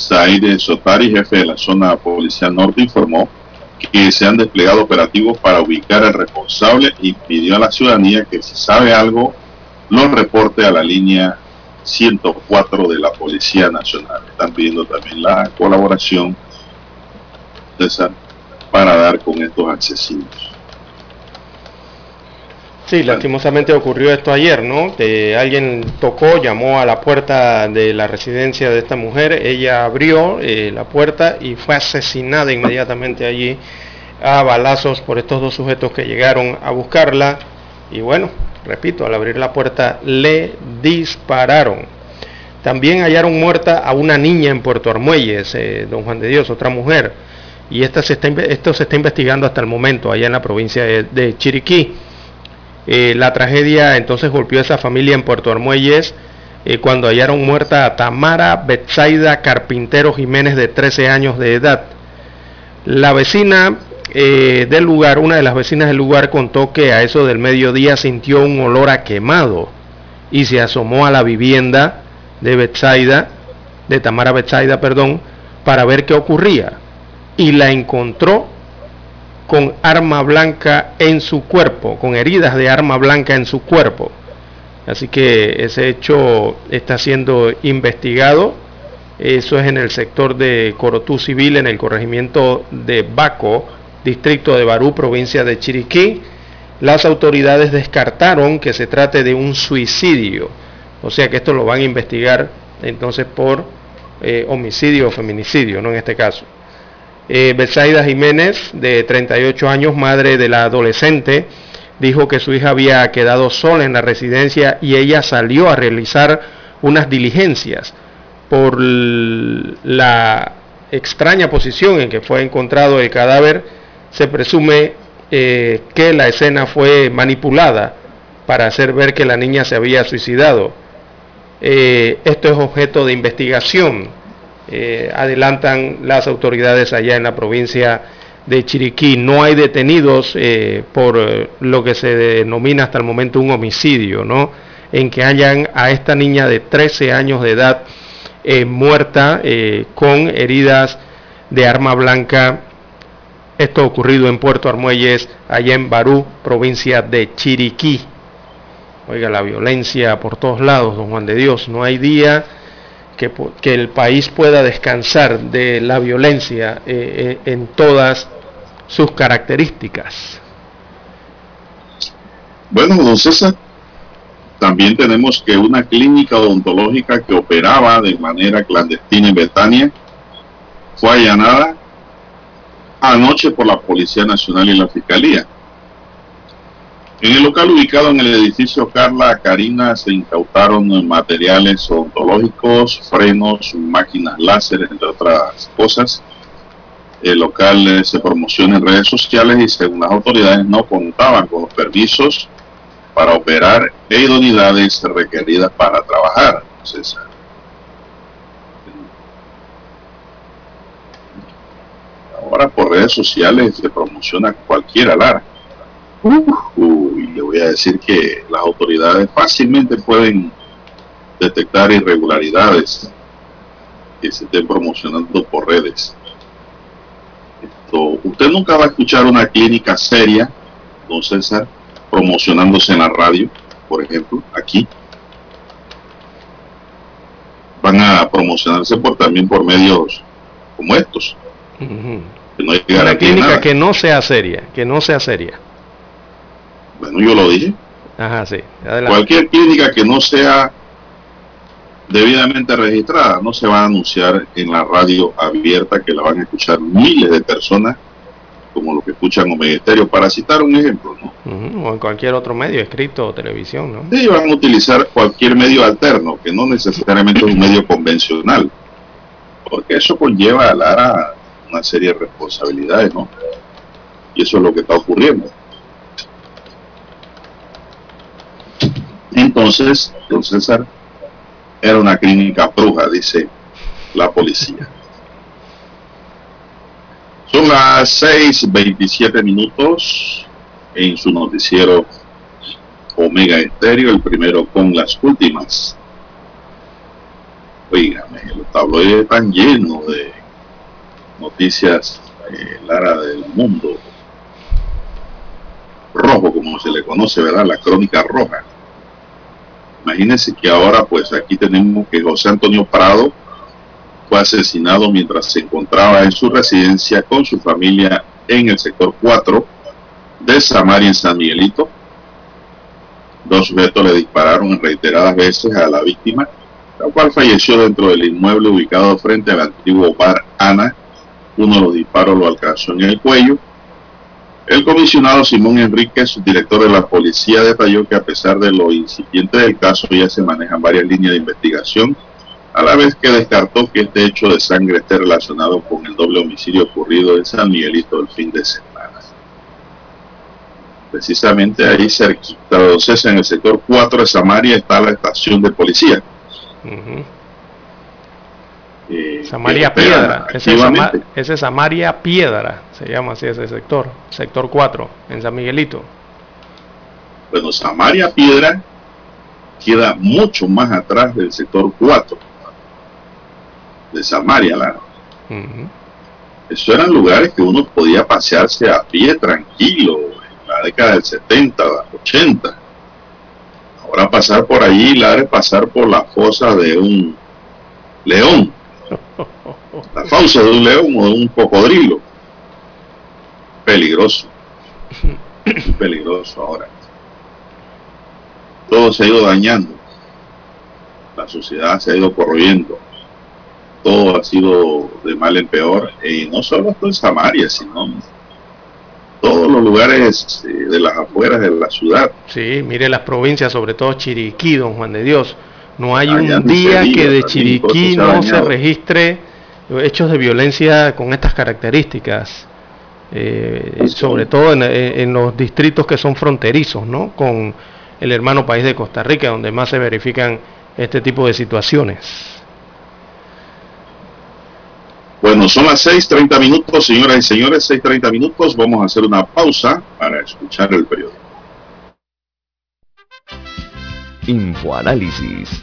B: Saide Sotari, jefe de la zona policial norte, informó que se han desplegado operativos para ubicar al responsable y pidió a la ciudadanía que si sabe algo lo reporte a la línea 104 de la Policía Nacional. Están pidiendo también la colaboración César, para dar con estos asesinos.
C: Sí, lastimosamente ocurrió esto ayer, ¿no? alguien tocó, llamó a la puerta de la residencia de esta mujer, ella abrió eh, la puerta y fue asesinada inmediatamente allí a balazos por estos dos sujetos que llegaron a buscarla y bueno, repito, al abrir la puerta le dispararon. También hallaron muerta a una niña en Puerto Armuelles, eh, don Juan de Dios, otra mujer, y esta se está, esto se está investigando hasta el momento allá en la provincia de Chiriquí. Eh, la tragedia entonces golpeó a esa familia en Puerto Armuelles eh, cuando hallaron muerta a Tamara Betsaida Carpintero Jiménez de 13 años de edad. La vecina eh, del lugar, una de las vecinas del lugar contó que a eso del mediodía sintió un olor a quemado y se asomó a la vivienda de Betsaida, de Tamara Betsaida, perdón, para ver qué ocurría y la encontró con arma blanca en su cuerpo, con heridas de arma blanca en su cuerpo. Así que ese hecho está siendo investigado. Eso es en el sector de Corotú Civil, en el corregimiento de Baco, distrito de Barú, provincia de Chiriquí. Las autoridades descartaron que se trate de un suicidio. O sea que esto lo van a investigar entonces por eh, homicidio o feminicidio, ¿no? En este caso. Eh, Jiménez, de 38 años, madre de la adolescente, dijo que su hija había quedado sola en la residencia y ella salió a realizar unas diligencias por la extraña posición en que fue encontrado el cadáver. Se presume eh, que la escena fue manipulada para hacer ver que la niña se había suicidado. Eh, esto es objeto de investigación, eh, adelantan las autoridades allá en la provincia de Chiriquí. No hay detenidos eh, por eh, lo que se denomina hasta el momento un homicidio, ¿no? En que hayan a esta niña de 13 años de edad muerta con heridas de arma blanca. Esto ocurrido en Puerto Armuelles, allá en Barú, provincia de Chiriquí. Oiga, la violencia por todos lados, don Juan de Dios. No hay día que, el país pueda descansar de la violencia en todas sus características.
B: Bueno, don César, también tenemos que una clínica odontológica que operaba de manera clandestina en Betania fue allanada anoche por la Policía Nacional y la Fiscalía. En el local ubicado en el edificio Carla Karina se incautaron materiales odontológicos, frenos, máquinas láser, entre otras cosas el local se promociona en redes sociales y según las autoridades no contaban con los permisos para operar e idoneidades requeridas para trabajar. ahora por redes sociales se promociona cualquier alarma. Y le voy a decir que las autoridades fácilmente pueden detectar irregularidades que se estén promocionando por redes usted nunca va a escuchar una clínica seria, don César, promocionándose en la radio, por ejemplo, aquí. Van a promocionarse por también por medios como estos.
C: una clínica que no sea seria, que no sea seria.
B: Bueno, yo lo dije.
C: Ajá, sí.
B: Cualquier clínica que no sea debidamente registrada. No se va a anunciar en la radio abierta que la van a escuchar miles de personas, como lo que escuchan Omega para citar un ejemplo.
C: ¿no? o en cualquier otro medio, escrito o televisión. ¿no?
B: Sí, van a utilizar cualquier medio alterno, que no necesariamente es un medio convencional, porque eso conlleva a Lara una serie de responsabilidades, ¿no? Y eso es lo que está ocurriendo. Entonces, don César, era una clínica bruja, dice la policía. Son las 6.27 minutos en su noticiero Omega Estéreo, el primero con las últimas. Oígame, los tabloides están llenos de noticias, eh, Lara del mundo rojo, como se le conoce, ¿verdad? La crónica roja. Imagínense que ahora pues aquí tenemos que José Antonio Prado fue asesinado mientras se encontraba en su residencia con su familia en el sector 4 de Samaria en San Miguelito. Dos sujetos le dispararon reiteradas veces a la víctima, la cual falleció dentro del inmueble ubicado frente al antiguo bar Ana. Uno de los disparos lo alcanzó en el cuello el comisionado Simón Enríquez, director de la policía, detalló que a pesar de lo incipiente del caso ya se manejan varias líneas de investigación, a la vez que descartó que este hecho de sangre esté relacionado con el doble homicidio ocurrido en San Miguelito el fin de semana. Precisamente ahí cerquita, entonces en el sector 4 de Samaria está la estación de policía.
C: Eh, Samaria Piedra, ese es, Samaria Piedra, se llama así ese sector, sector 4, en San Miguelito.
B: Bueno, Samaria Piedra queda mucho más atrás del sector 4 de Samaria, la Eso eran lugares que uno podía pasearse a pie tranquilo en la década del 70, 80. Ahora pasar por allí, la de pasar por la fosa de un león la fausa de un león o de un cocodrilo. Peligroso. peligroso ahora. Todo se ha ido dañando. La sociedad se ha ido corroyendo. Todo ha sido de mal en peor. Y no solo esto en Samaria, sino todos los lugares eh, de las afueras de la ciudad.
C: Sí, mire las provincias, sobre todo Chiriquí, don Juan de Dios. No hay un día que de Chiriquí no se registre hechos de violencia con estas características, eh, sobre todo en, los distritos que son fronterizos, ¿no? Con el hermano país de Costa Rica, donde más se verifican este tipo de situaciones.
B: Bueno, son las 6.30 minutos, señoras y señores, 6.30 minutos. Vamos a hacer una pausa para escuchar el periodo.
F: Infoanálisis,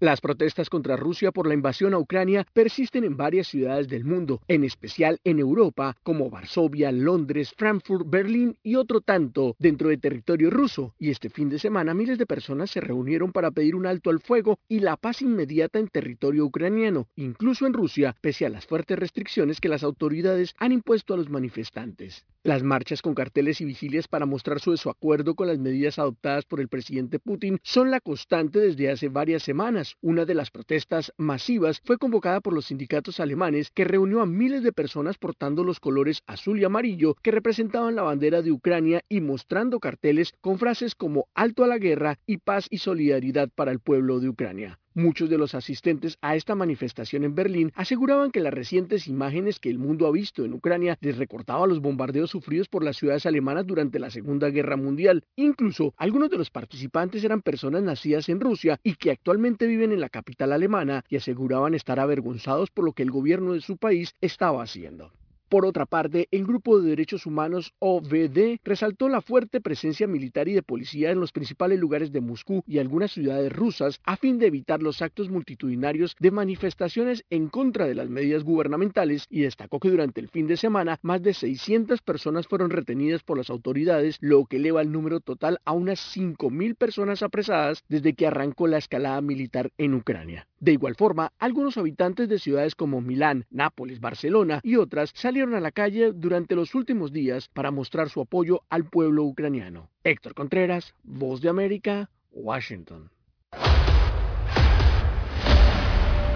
G: Las protestas contra Rusia por la invasión a Ucrania persisten en varias ciudades del mundo, en especial en Europa, como Varsovia, Londres, Frankfurt, Berlín y otro tanto dentro del territorio ruso. Y este fin de semana miles de personas se reunieron para pedir un alto al fuego y la paz inmediata en territorio ucraniano, incluso en Rusia, pese a las fuertes restricciones que las autoridades han impuesto a los manifestantes. Las marchas con carteles y vigilias para mostrar su desacuerdo con las medidas adoptadas por el presidente Putin son la constante desde hace varias semanas. Una de las protestas masivas fue convocada por los sindicatos alemanes que reunió a miles de personas portando los colores azul y amarillo que representaban la bandera de Ucrania y mostrando carteles con frases como alto a la guerra y paz y solidaridad para el pueblo de Ucrania. Muchos de los asistentes a esta manifestación en Berlín aseguraban que las recientes imágenes que el mundo ha visto en Ucrania les recortaba los bombardeos sufridos por las ciudades alemanas durante la Segunda Guerra Mundial. Incluso algunos de los participantes eran personas nacidas en Rusia y que actualmente viven en la capital alemana y aseguraban estar avergonzados por lo que el gobierno de su país estaba haciendo. Por otra parte, el Grupo de Derechos Humanos OVD resaltó la fuerte presencia militar y de policía en los principales lugares de Moscú y algunas ciudades rusas a fin de evitar los actos multitudinarios de manifestaciones en contra de las medidas gubernamentales y destacó que durante el fin de semana más de 600 personas fueron retenidas por las autoridades, lo que eleva el número total a unas 5.000 personas apresadas desde que arrancó la escalada militar en Ucrania. De igual forma, algunos habitantes de ciudades como Milán, Nápoles, Barcelona y otras salieron a la calle durante los últimos días para mostrar su apoyo al pueblo ucraniano. Héctor Contreras, Voz de América, Washington.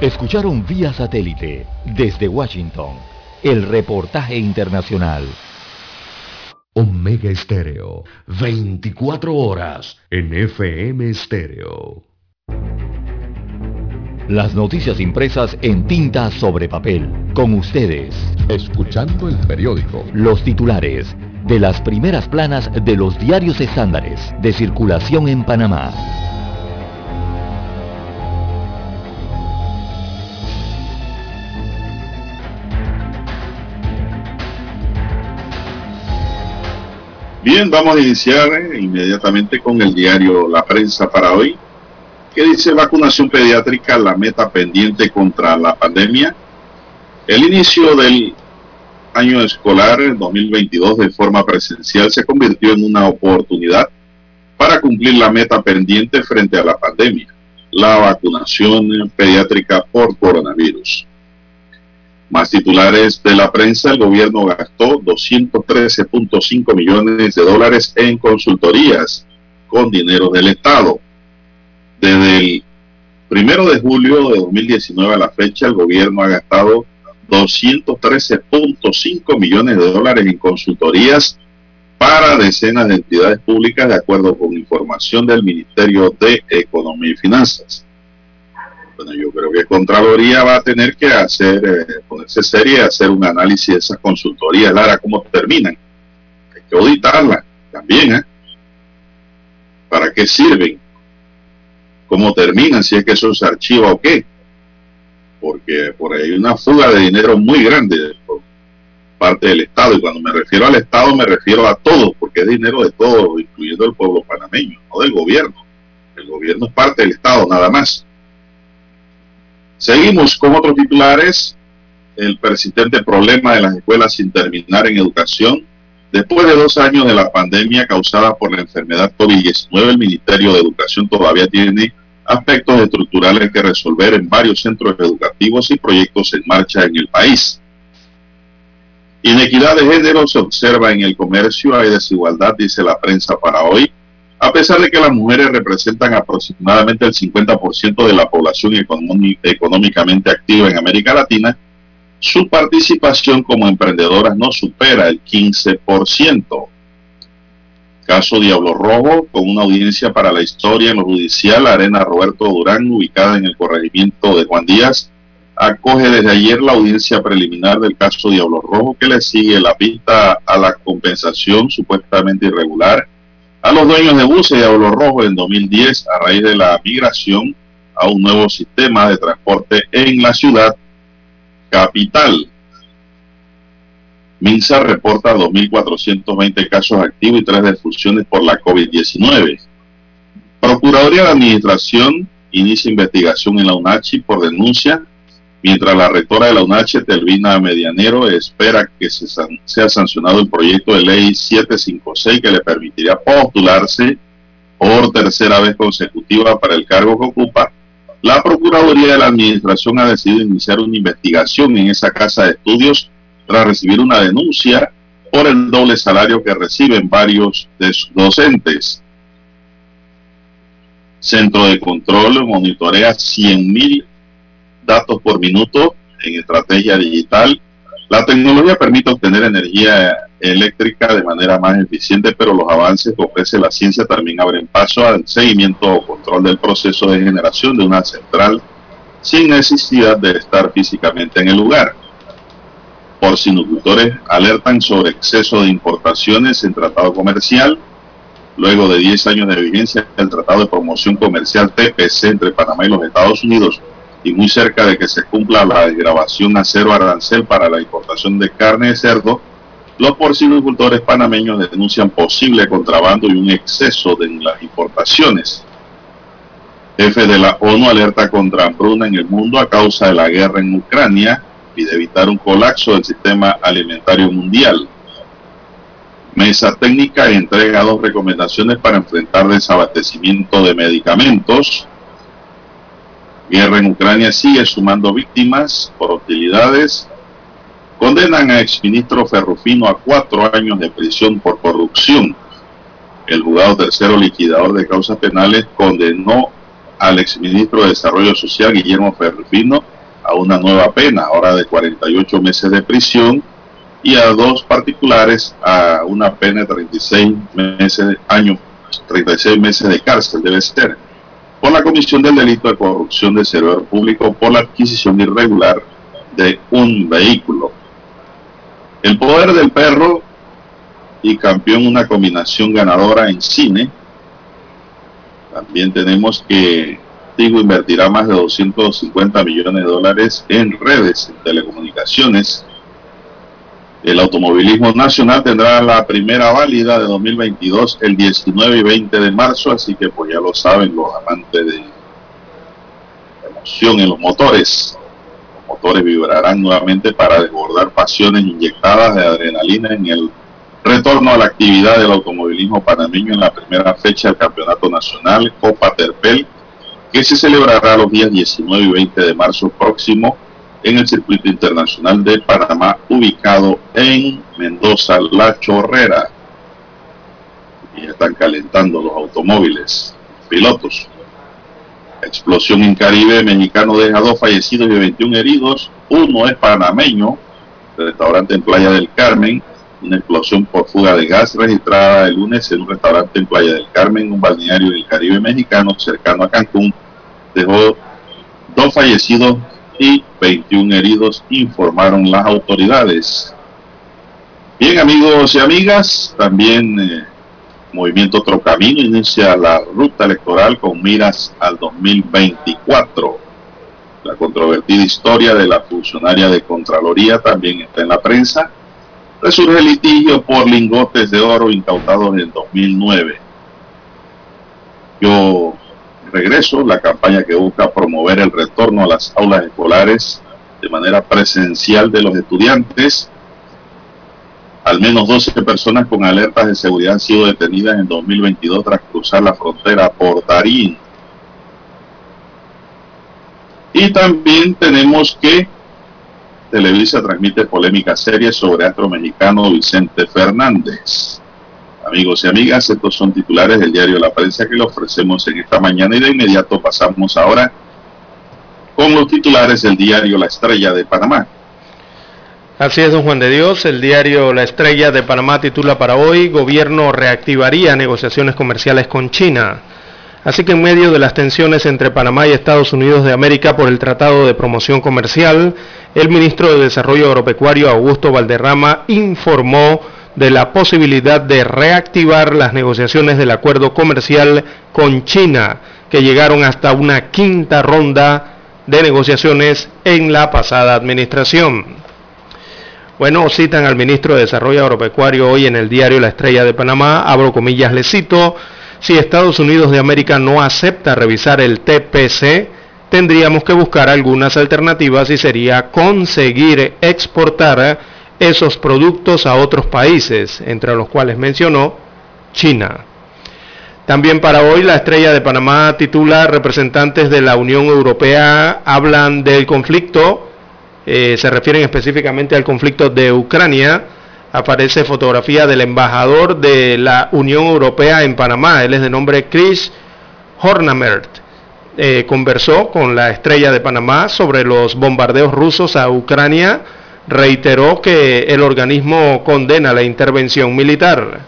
F: Escucharon vía satélite desde Washington el reportaje internacional. Omega Estéreo, 24 horas en FM Estéreo. Las noticias impresas en tinta sobre papel. Con ustedes. Escuchando el periódico. Los titulares de las primeras planas de los diarios estándares de circulación en Panamá.
B: Bien, vamos a iniciar eh, inmediatamente con el diario La Prensa para hoy ¿Qué dice vacunación pediátrica, la meta pendiente contra la pandemia. El inicio del año escolar 2022 de forma presencial se convirtió en una oportunidad para cumplir la meta pendiente frente a la pandemia. la vacunación pediátrica por coronavirus. Más titulares de la prensa, el gobierno gastó 213.5 millones de dólares en consultorías con dinero del Estado. Desde el primero de julio de 2019 a la fecha, el gobierno ha gastado 213.5 millones de dólares en consultorías para decenas de entidades públicas de acuerdo con información del Ministerio de Economía y Finanzas. Bueno, yo creo que Contraloría va a tener que hacer, eh, ponerse seria y hacer un análisis de esas consultorías, Lara, cómo terminan. Hay que auditarlas también, ¿eh? ¿Para qué sirven? ¿Cómo terminan? Si es que eso se archiva o qué. Porque por ahí hay una fuga de dinero muy grande por parte del Estado. Y cuando me refiero al Estado, me refiero a todos, porque es dinero de todos, incluyendo el pueblo panameño, no del gobierno. El gobierno es parte del Estado, nada más. Seguimos con otros titulares. El persistente problema de las escuelas sin terminar en educación. Después de dos años de la pandemia causada por la enfermedad COVID-19, el Ministerio de Educación todavía tiene aspectos estructurales que resolver en varios centros educativos y proyectos en marcha en el país. Inequidad de género se observa en el comercio, hay desigualdad, dice la prensa para hoy. A pesar de que las mujeres representan aproximadamente el 50% de la población económicamente activa en América Latina, su participación como emprendedoras no supera el 15%. Caso Diablo Rojo, con una audiencia para la historia en lo judicial, Arena Roberto Durán, ubicada en el corregimiento de Juan Díaz, acoge desde ayer la audiencia preliminar del caso Diablo Rojo, que le sigue la pista a la compensación supuestamente irregular a los dueños de buses Diablo Rojo en 2010 a raíz de la migración a un nuevo sistema de transporte en la ciudad capital. Minsa reporta 2.420 casos activos y tres defunciones por la COVID-19. Procuraduría de Administración inicia investigación en la UNACHI por denuncia, mientras la rectora de la UNACHI, Telvina Medianero, espera que se sea sancionado el proyecto de ley 756 que le permitiría postularse por tercera vez consecutiva para el cargo que ocupa. La Procuraduría de la Administración ha decidido iniciar una investigación en esa casa de estudios tras recibir una denuncia por el doble salario que reciben varios de sus docentes. Centro de Control monitorea 100.000 datos por minuto en estrategia digital. La tecnología permite obtener energía eléctrica de manera más eficiente, pero los avances que ofrece la ciencia también abren paso al seguimiento o control del proceso de generación de una central sin necesidad de estar físicamente en el lugar porcinocultores alertan sobre exceso de importaciones en tratado comercial. Luego de 10 años de vigencia del Tratado de Promoción Comercial TPC entre Panamá y los Estados Unidos y muy cerca de que se cumpla la desgrabación a cero arancel para la importación de carne de cerdo, los porcinocultores panameños denuncian posible contrabando y un exceso de las importaciones. Jefe de la ONU alerta contra hambruna en el mundo a causa de la guerra en Ucrania de evitar un colapso del sistema alimentario mundial. Mesa técnica entrega dos recomendaciones para enfrentar desabastecimiento de medicamentos. Guerra en Ucrania sigue sumando víctimas por hostilidades. Condenan a exministro Ferrufino a cuatro años de prisión por corrupción. El juzgado tercero liquidador de causas penales condenó al exministro de Desarrollo Social Guillermo Ferrufino a una nueva pena, ahora de 48 meses de prisión, y a dos particulares a una pena de 36 meses de año, 36 meses de cárcel debe ser, por la comisión del delito de corrupción de servidor público por la adquisición irregular de un vehículo. El poder del perro y campeón una combinación ganadora en cine. También tenemos que Invertirá más de 250 millones de dólares en redes, en telecomunicaciones. El automovilismo nacional tendrá la primera válida de 2022 el 19 y 20 de marzo, así que pues ya lo saben los amantes de emoción en los motores. Los motores vibrarán nuevamente para desbordar pasiones inyectadas de adrenalina en el retorno a la actividad del automovilismo panameño en la primera fecha del Campeonato Nacional Copa Terpel que se celebrará los días 19 y 20 de marzo próximo en el Circuito Internacional de Panamá, ubicado en Mendoza, La Chorrera. Y están calentando los automóviles, pilotos. Explosión en Caribe mexicano deja dos fallecidos y 21 heridos. Uno es panameño, restaurante en Playa del Carmen. Una explosión por fuga de gas registrada el lunes en un restaurante en Playa del Carmen, un balneario del Caribe mexicano cercano a Cancún, dejó dos fallecidos y 21 heridos, informaron las autoridades. Bien amigos y amigas, también eh, Movimiento Otro Camino inicia la ruta electoral con miras al 2024. La controvertida historia de la funcionaria de Contraloría también está en la prensa. Resurge el litigio por lingotes de oro incautados en 2009. Yo regreso, la campaña que busca promover el retorno a las aulas escolares de manera presencial de los estudiantes al menos 12 personas con alertas de seguridad han sido detenidas en 2022 tras cruzar la frontera por Darín. Y también tenemos que Televisa transmite polémica serie sobre astro mexicano Vicente Fernández. Amigos y amigas, estos son titulares del diario La Prensa que le ofrecemos en esta mañana y de inmediato pasamos ahora con los titulares del diario La Estrella de Panamá.
C: Así es, don Juan de Dios. El diario La Estrella de Panamá titula para hoy, Gobierno reactivaría negociaciones comerciales con China. Así que en medio de las tensiones entre Panamá y Estados Unidos de América por el Tratado de Promoción Comercial, el ministro de Desarrollo Agropecuario Augusto Valderrama informó de la posibilidad de reactivar las negociaciones del acuerdo comercial con China, que llegaron hasta una quinta ronda de negociaciones en la pasada administración. Bueno, citan al ministro de Desarrollo Agropecuario hoy en el diario La Estrella de Panamá, abro comillas, le cito, si Estados Unidos de América no acepta revisar el TPC, tendríamos que buscar algunas alternativas y sería conseguir exportar esos productos a otros países, entre los cuales mencionó China. También para hoy la estrella de Panamá titula Representantes de la Unión Europea hablan del conflicto eh, se refieren específicamente al conflicto de Ucrania. Aparece fotografía del embajador de la Unión Europea en Panamá. Él es de nombre Chris Hornamert. Eh, conversó con la estrella de Panamá sobre los bombardeos rusos a Ucrania. Reiteró que el organismo condena la intervención militar.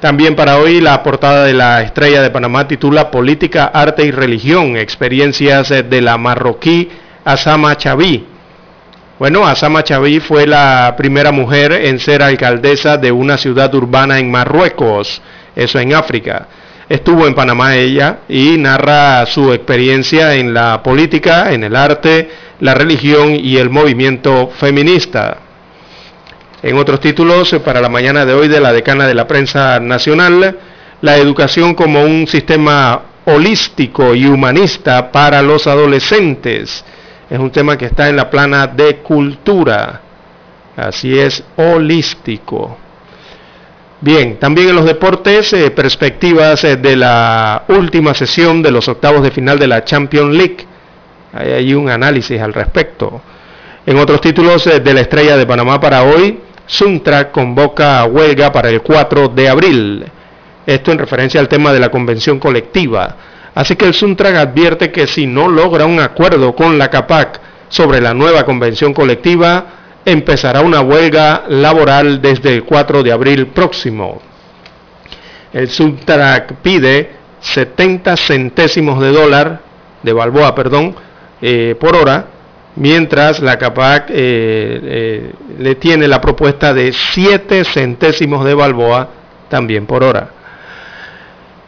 C: También para hoy la portada de la estrella de Panamá titula Política, Arte y Religión, experiencias de la marroquí Asama Chaví. Bueno, Asama Chaví fue la primera mujer en ser alcaldesa de una ciudad urbana en Marruecos, eso en África. Estuvo en Panamá ella y narra su experiencia en la política, en el arte, la religión y el movimiento feminista. En otros títulos, para la mañana de hoy de la decana de la prensa nacional, la educación como un sistema holístico y humanista para los adolescentes es un tema que está en la plana de cultura. Así es, holístico. Bien, también en los deportes, eh, perspectivas eh, de la última sesión de los octavos de final de la Champions League. Hay un análisis al respecto. En otros títulos eh, de la estrella de Panamá para hoy, Suntra convoca a huelga para el 4 de abril. Esto en referencia al tema de la convención colectiva. Así que el Suntrag advierte que si no logra un acuerdo con la CAPAC sobre la nueva convención colectiva, empezará una huelga laboral desde el 4 de abril próximo. El Suntrag pide 70 centésimos de dólar, de Balboa, perdón, eh, por hora, mientras la CAPAC eh, eh, le tiene la propuesta de 7 centésimos de Balboa también por hora.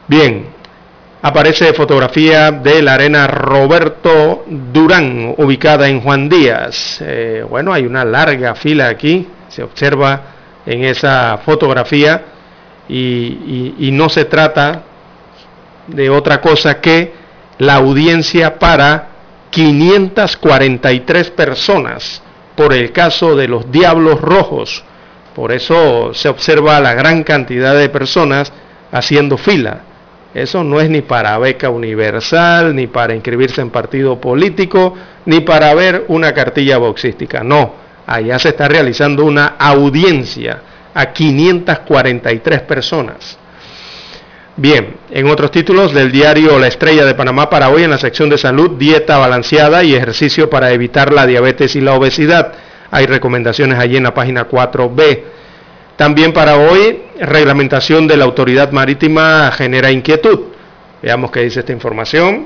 C: Bien, aparece fotografía de la arena Roberto Durán, ubicada en Juan Díaz. Eh, bueno, hay una larga fila aquí, se observa en esa fotografía, y, no se trata de otra cosa que la audiencia para 543 personas por el caso de los Diablos Rojos. Por eso se observa la gran cantidad de personas haciendo fila Eso no es ni para beca universal, ni para inscribirse en partido político, ni para ver una cartilla boxística. No, allá se está realizando una audiencia a 543 personas. Bien, en otros títulos del diario La Estrella de Panamá para hoy en la sección de salud, dieta balanceada y ejercicio para evitar la diabetes y la obesidad. Hay recomendaciones allí en la página 4B. También para hoy, reglamentación de la autoridad marítima genera inquietud. Veamos qué dice esta información.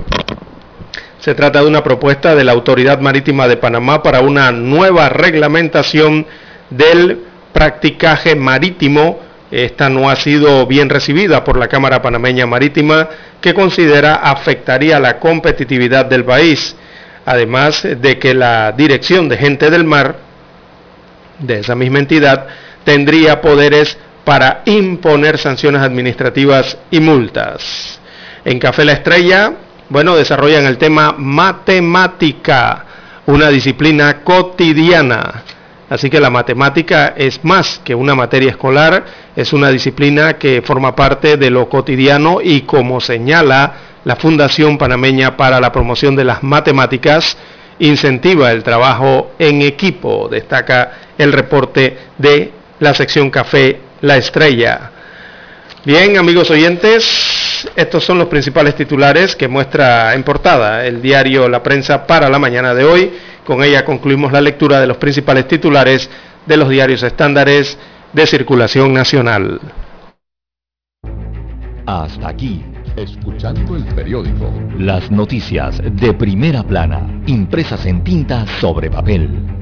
C: Se trata de una propuesta de la Autoridad Marítima de Panamá para una nueva reglamentación del practicaje marítimo. Esta no ha sido bien recibida por la Cámara Panameña Marítima, que considera afectaría la competitividad del país. Además de que la Dirección de Gente del Mar de esa misma entidad tendría poderes para imponer sanciones administrativas y multas. En Café La Estrella, bueno, desarrollan el tema matemática, una disciplina cotidiana. Así que la matemática es más que una materia escolar, es una disciplina que forma parte de lo cotidiano y como señala la Fundación Panameña para la Promoción de las Matemáticas, incentiva el trabajo en equipo, destaca el reporte de la sección Café La Estrella. Bien, amigos oyentes, estos son los principales titulares que muestra en portada el diario La Prensa para la mañana de hoy. Con ella concluimos la lectura de los principales titulares de los diarios estándares de circulación nacional.
A: Hasta aquí, escuchando el periódico. Las noticias de primera plana, impresas en tinta sobre papel.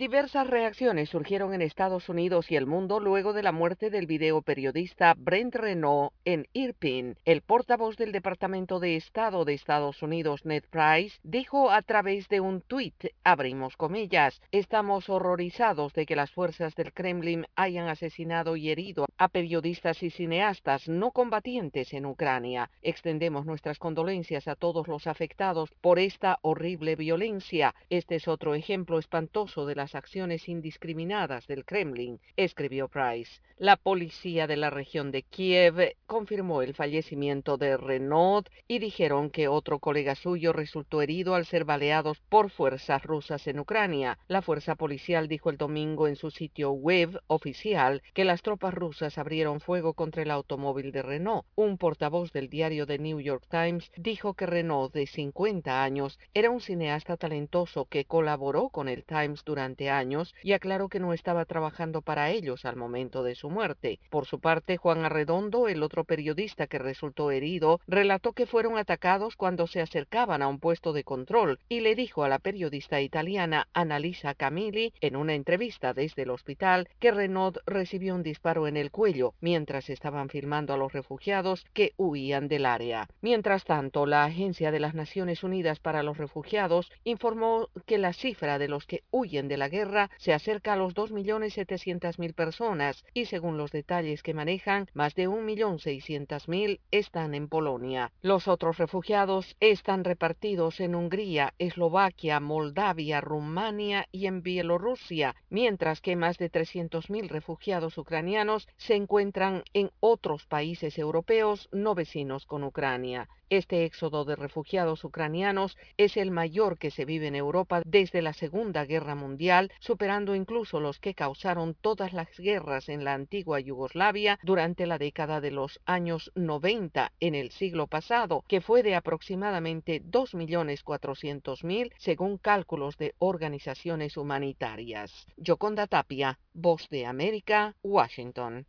H: Diversas reacciones surgieron en Estados Unidos y el mundo luego de la muerte del videoperiodista Brent Renault en Irpin. El portavoz del Departamento de Estado de Estados Unidos, Ned Price, dijo a través de un tuit, abrimos comillas, estamos horrorizados de que las fuerzas del Kremlin hayan asesinado y herido a periodistas y cineastas no combatientes en Ucrania. Extendemos nuestras condolencias a todos los afectados por esta horrible violencia. Este es otro ejemplo espantoso de acciones indiscriminadas del Kremlin, escribió Price. La policía de la región de Kiev confirmó el fallecimiento de Renaud y dijeron que otro colega suyo resultó herido al ser baleados por fuerzas rusas en Ucrania. La fuerza policial dijo el domingo en su sitio web oficial que las tropas rusas abrieron fuego contra el automóvil de Renault. Un portavoz del diario The New York Times dijo que Renault, de 50 años, era un cineasta talentoso que colaboró con el Times durante años y aclaró que no estaba trabajando para ellos al momento de su muerte. Por su parte, Juan Arredondo, el otro periodista que resultó herido, relató que fueron atacados cuando se acercaban a un puesto de control y le dijo a la periodista italiana Annalisa Camilli en una entrevista desde el hospital que Renaud recibió un disparo en el cuello mientras estaban filmando a los refugiados que huían del área. Mientras tanto, la Agencia de las Naciones Unidas para los Refugiados informó que la cifra de los que huyen de la guerra se acerca a los 2.700.000 personas y según los detalles que manejan, más de 1.600.000 están en Polonia. Los otros refugiados están repartidos en Hungría, Eslovaquia, Moldavia, Rumania y en Bielorrusia, mientras que más de 300.000 refugiados ucranianos se encuentran en otros países europeos no vecinos con Ucrania. Este éxodo de refugiados ucranianos es el mayor que se vive en Europa desde la Segunda Guerra Mundial, superando incluso los que causaron todas las guerras en la antigua Yugoslavia durante la década de los años 90 en el siglo pasado, que fue de aproximadamente 2.400.000 según cálculos de organizaciones humanitarias. Yoconda Tapia, Voz de América, Washington.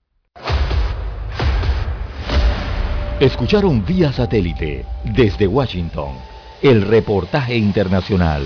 A: Escucharon vía satélite desde Washington el reportaje internacional.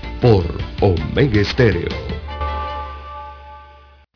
F: por Omega Estéreo.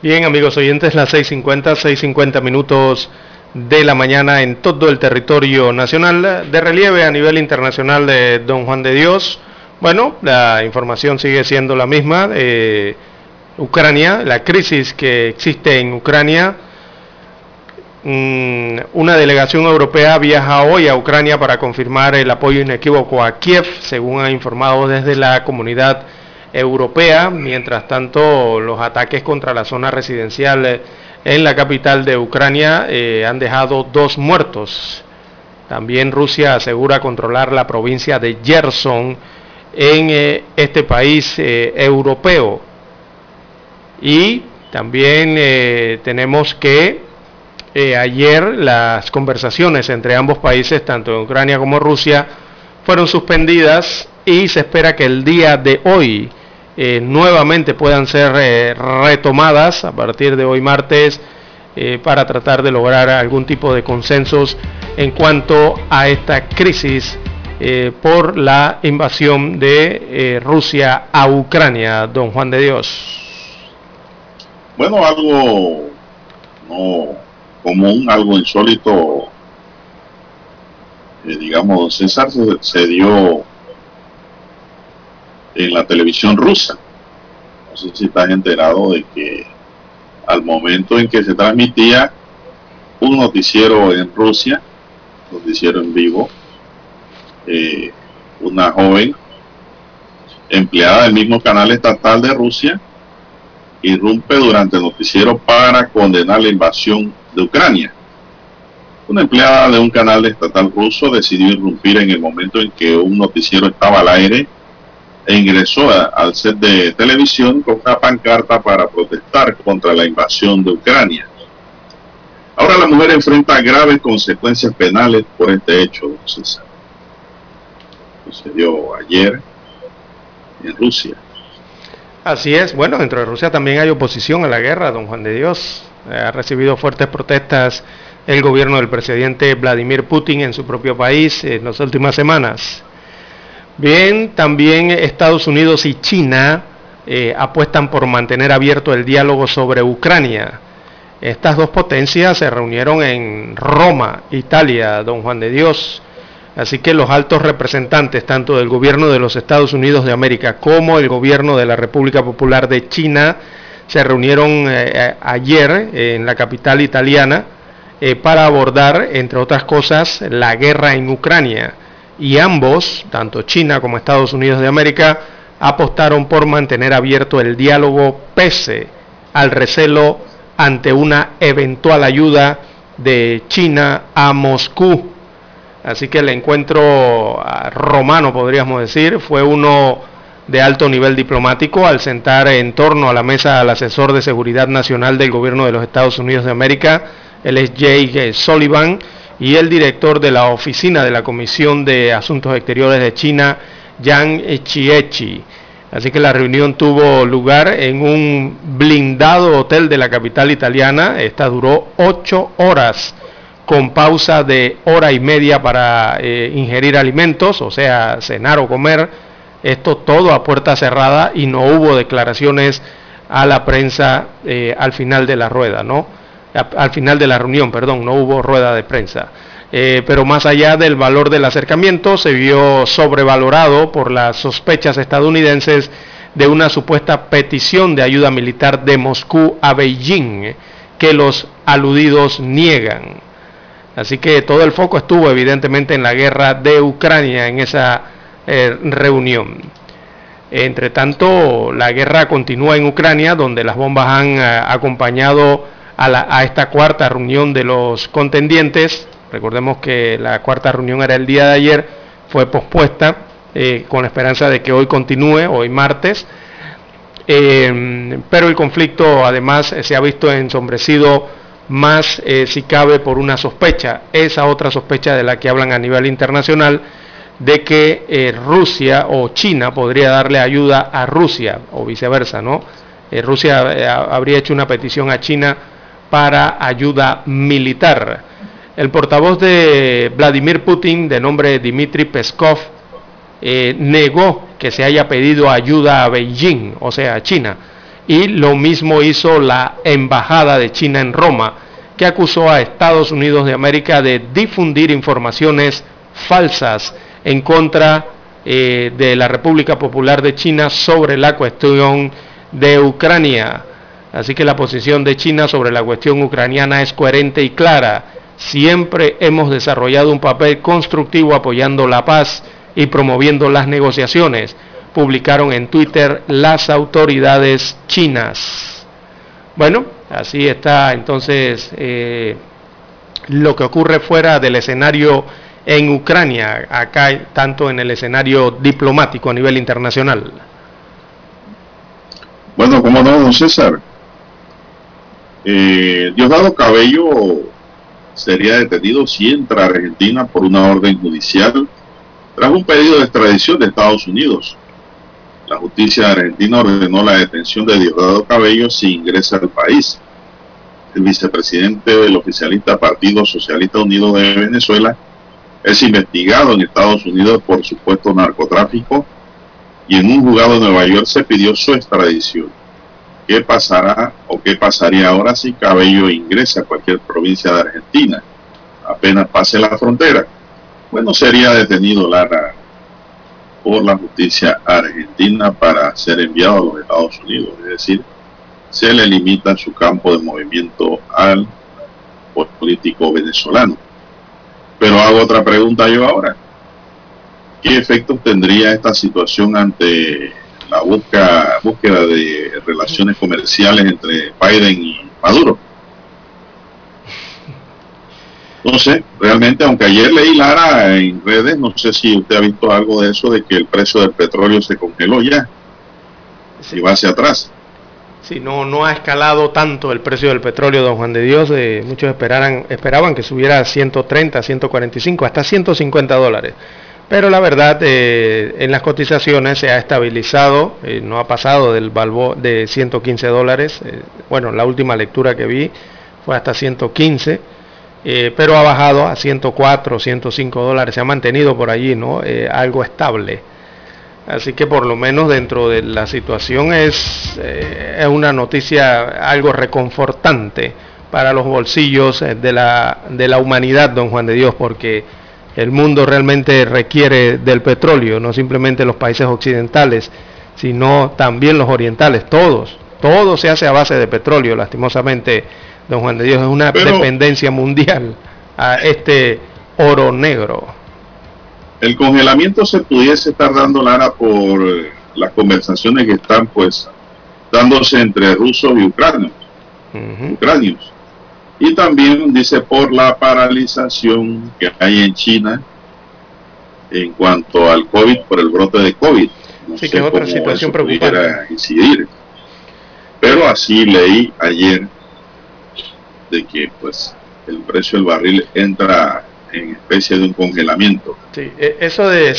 C: Bien, amigos oyentes, las 6.50, 6.50 minutos de la mañana en todo el territorio nacional. De relieve a nivel internacional de Don Juan de Dios. Bueno, la información sigue siendo la misma. Ucrania, la crisis que existe en Ucrania. Mm, una delegación europea viaja hoy a Ucrania para confirmar el apoyo inequívoco a Kiev, según ha informado desde la comunidad europea. Mientras tanto, los ataques contra la zona residencial eh, en la capital de Ucrania eh, han dejado dos muertos. También Rusia asegura controlar la provincia de Gerson en eh, este país europeo. Y también tenemos que ayer las conversaciones entre ambos países, tanto en Ucrania como Rusia, fueron suspendidas y se espera que el día de hoy eh, nuevamente puedan ser eh, retomadas a partir de hoy martes eh, para tratar de lograr algún tipo de consensos en cuanto a esta crisis por la invasión de Rusia a Ucrania, don Juan de Dios.
B: Bueno, algo no común, algo insólito, digamos, César se dio en la televisión rusa. No sé si estás enterado de que al momento en que se transmitía un noticiero en Rusia, noticiero en vivo, eh, una joven empleada del mismo canal estatal de Rusia irrumpe durante el noticiero para condenar la invasión de Ucrania. Una empleada de un canal estatal ruso decidió irrumpir en el momento en que un noticiero estaba al aire e ingresó al set de televisión con una pancarta para protestar contra la invasión de Ucrania. Ahora la mujer enfrenta graves consecuencias penales por este hecho, César. Sucedió ayer en Rusia.
C: Así es, bueno, dentro de Rusia también hay oposición a la guerra, don Juan de Dios. Ha recibido fuertes protestas el gobierno del presidente Vladimir Putin en su propio país en las últimas semanas. Bien, también Estados Unidos y China eh, apuestan por mantener abierto el diálogo sobre Ucrania. Estas dos potencias se reunieron en Roma, Italia, don Juan de Dios. Así que los altos representantes, tanto del gobierno de los Estados Unidos de América como el gobierno de la República Popular de China, se reunieron eh, eh, ayer en la capital italiana para abordar, entre otras cosas, la guerra en Ucrania. Y ambos, tanto China como Estados Unidos de América, apostaron por mantener abierto el diálogo pese al recelo ante una eventual ayuda de China a Moscú. Así que el encuentro ah, romano, podríamos decir, fue uno de alto nivel diplomático al sentar en torno a la mesa al asesor de seguridad nacional del gobierno de los Estados Unidos de América, el es Jake Sullivan, y el director de la oficina de la Comisión de Asuntos Exteriores de China, Yang Chiechi. Así que la reunión tuvo lugar en un blindado hotel de la capital italiana. Esta duró ocho horas con pausa de hora y media para eh, ingerir alimentos, o sea, cenar o comer. Esto todo a puerta cerrada y no hubo declaraciones a la prensa eh, al final de la rueda, ¿no? Al final de la reunión, perdón, no hubo rueda de prensa. Eh, pero más allá del valor del acercamiento, se vio sobrevalorado por las sospechas estadounidenses de una supuesta petición de ayuda militar de Moscú a Beijing, que los aludidos niegan. Así que todo el foco estuvo evidentemente en la guerra de Ucrania en esa eh, reunión. Entre tanto, la guerra continúa en Ucrania, donde las bombas han eh, acompañado a, esta cuarta reunión de los contendientes Recordemos que la cuarta reunión era el día de ayer, fue pospuesta eh, con la esperanza de que hoy continúe, hoy martes. Eh, pero el conflicto además se ha visto ensombrecido más eh, si cabe por una sospecha, esa otra sospecha de la que hablan a nivel internacional, de que Rusia o China podría darle ayuda a Rusia o viceversa, ¿no? Rusia habría hecho una petición a China para ayuda militar. El portavoz de Vladimir Putin, de nombre Dmitry Peskov, eh, negó que se haya pedido ayuda a Beijing, o sea, a China. Y lo mismo hizo la Embajada de China en Roma, que acusó a Estados Unidos de América de difundir informaciones falsas en contra eh, de la República Popular de China sobre la cuestión de Ucrania. Así que la posición de China sobre la cuestión ucraniana es coherente y clara siempre hemos desarrollado un papel constructivo apoyando la paz y promoviendo las negociaciones, publicaron en Twitter las autoridades chinas. Bueno, así está entonces eh, lo que ocurre fuera del escenario en Ucrania, acá tanto en el escenario diplomático a nivel internacional.
B: Bueno, como no, don César. Eh, Diosdado Cabello sería detenido si entra a Argentina por una orden judicial tras un pedido de extradición de Estados Unidos. La justicia argentina ordenó la detención de Diosdado Cabello si ingresa al país. El vicepresidente del oficialista Partido Socialista Unido de Venezuela es investigado en Estados Unidos por supuesto narcotráfico y en un juzgado de Nueva York se pidió su extradición. ¿Qué pasará o qué pasaría ahora si Cabello ingresa a cualquier provincia de Argentina? Apenas pase la frontera. Bueno, sería detenido Lara por la justicia argentina para ser enviado a los Estados Unidos. Es decir, se le limita su campo de movimiento al político venezolano. Pero hago otra pregunta yo ahora. ¿Qué efectos tendría esta situación ante la busca, búsqueda de relaciones comerciales entre Biden y Maduro. Entonces, realmente, aunque ayer leí Lara en redes, no sé si usted ha visto algo de eso, de que el precio del petróleo se congeló ya, si va hacia atrás.
C: Sí, no, no ha escalado tanto el precio del petróleo, don Juan de Dios. Eh, muchos esperaran, esperaban que subiera a 130, 145, hasta 150 dólares. Pero la verdad, eh, en las cotizaciones se ha estabilizado, eh, no ha pasado del balbo de 115 dólares. bueno, la última lectura que vi fue hasta 115, pero ha bajado a 104, 105 dólares. Se ha mantenido por allí, ¿no? algo estable. Así que por lo menos dentro de la situación es, eh, es una noticia algo reconfortante para los bolsillos eh, de la, de la humanidad, don Juan de Dios, porque el mundo realmente requiere del petróleo, no simplemente los países occidentales, sino también los orientales, todos. Todo se hace a base de petróleo, lastimosamente, don Juan de Dios, es una dependencia mundial a este oro negro
B: el congelamiento se pudiese estar dando, Lara, por las conversaciones que están pues dándose entre rusos y ucranios. ucranios. Y también dice por la paralización que hay en China en cuanto al COVID, por el brote de COVID.
C: sí, que es otra situación preocupante.
B: Incidir. Pero así leí ayer de que pues el precio del barril entra en especie de un congelamiento.
C: Sí, e, eso de,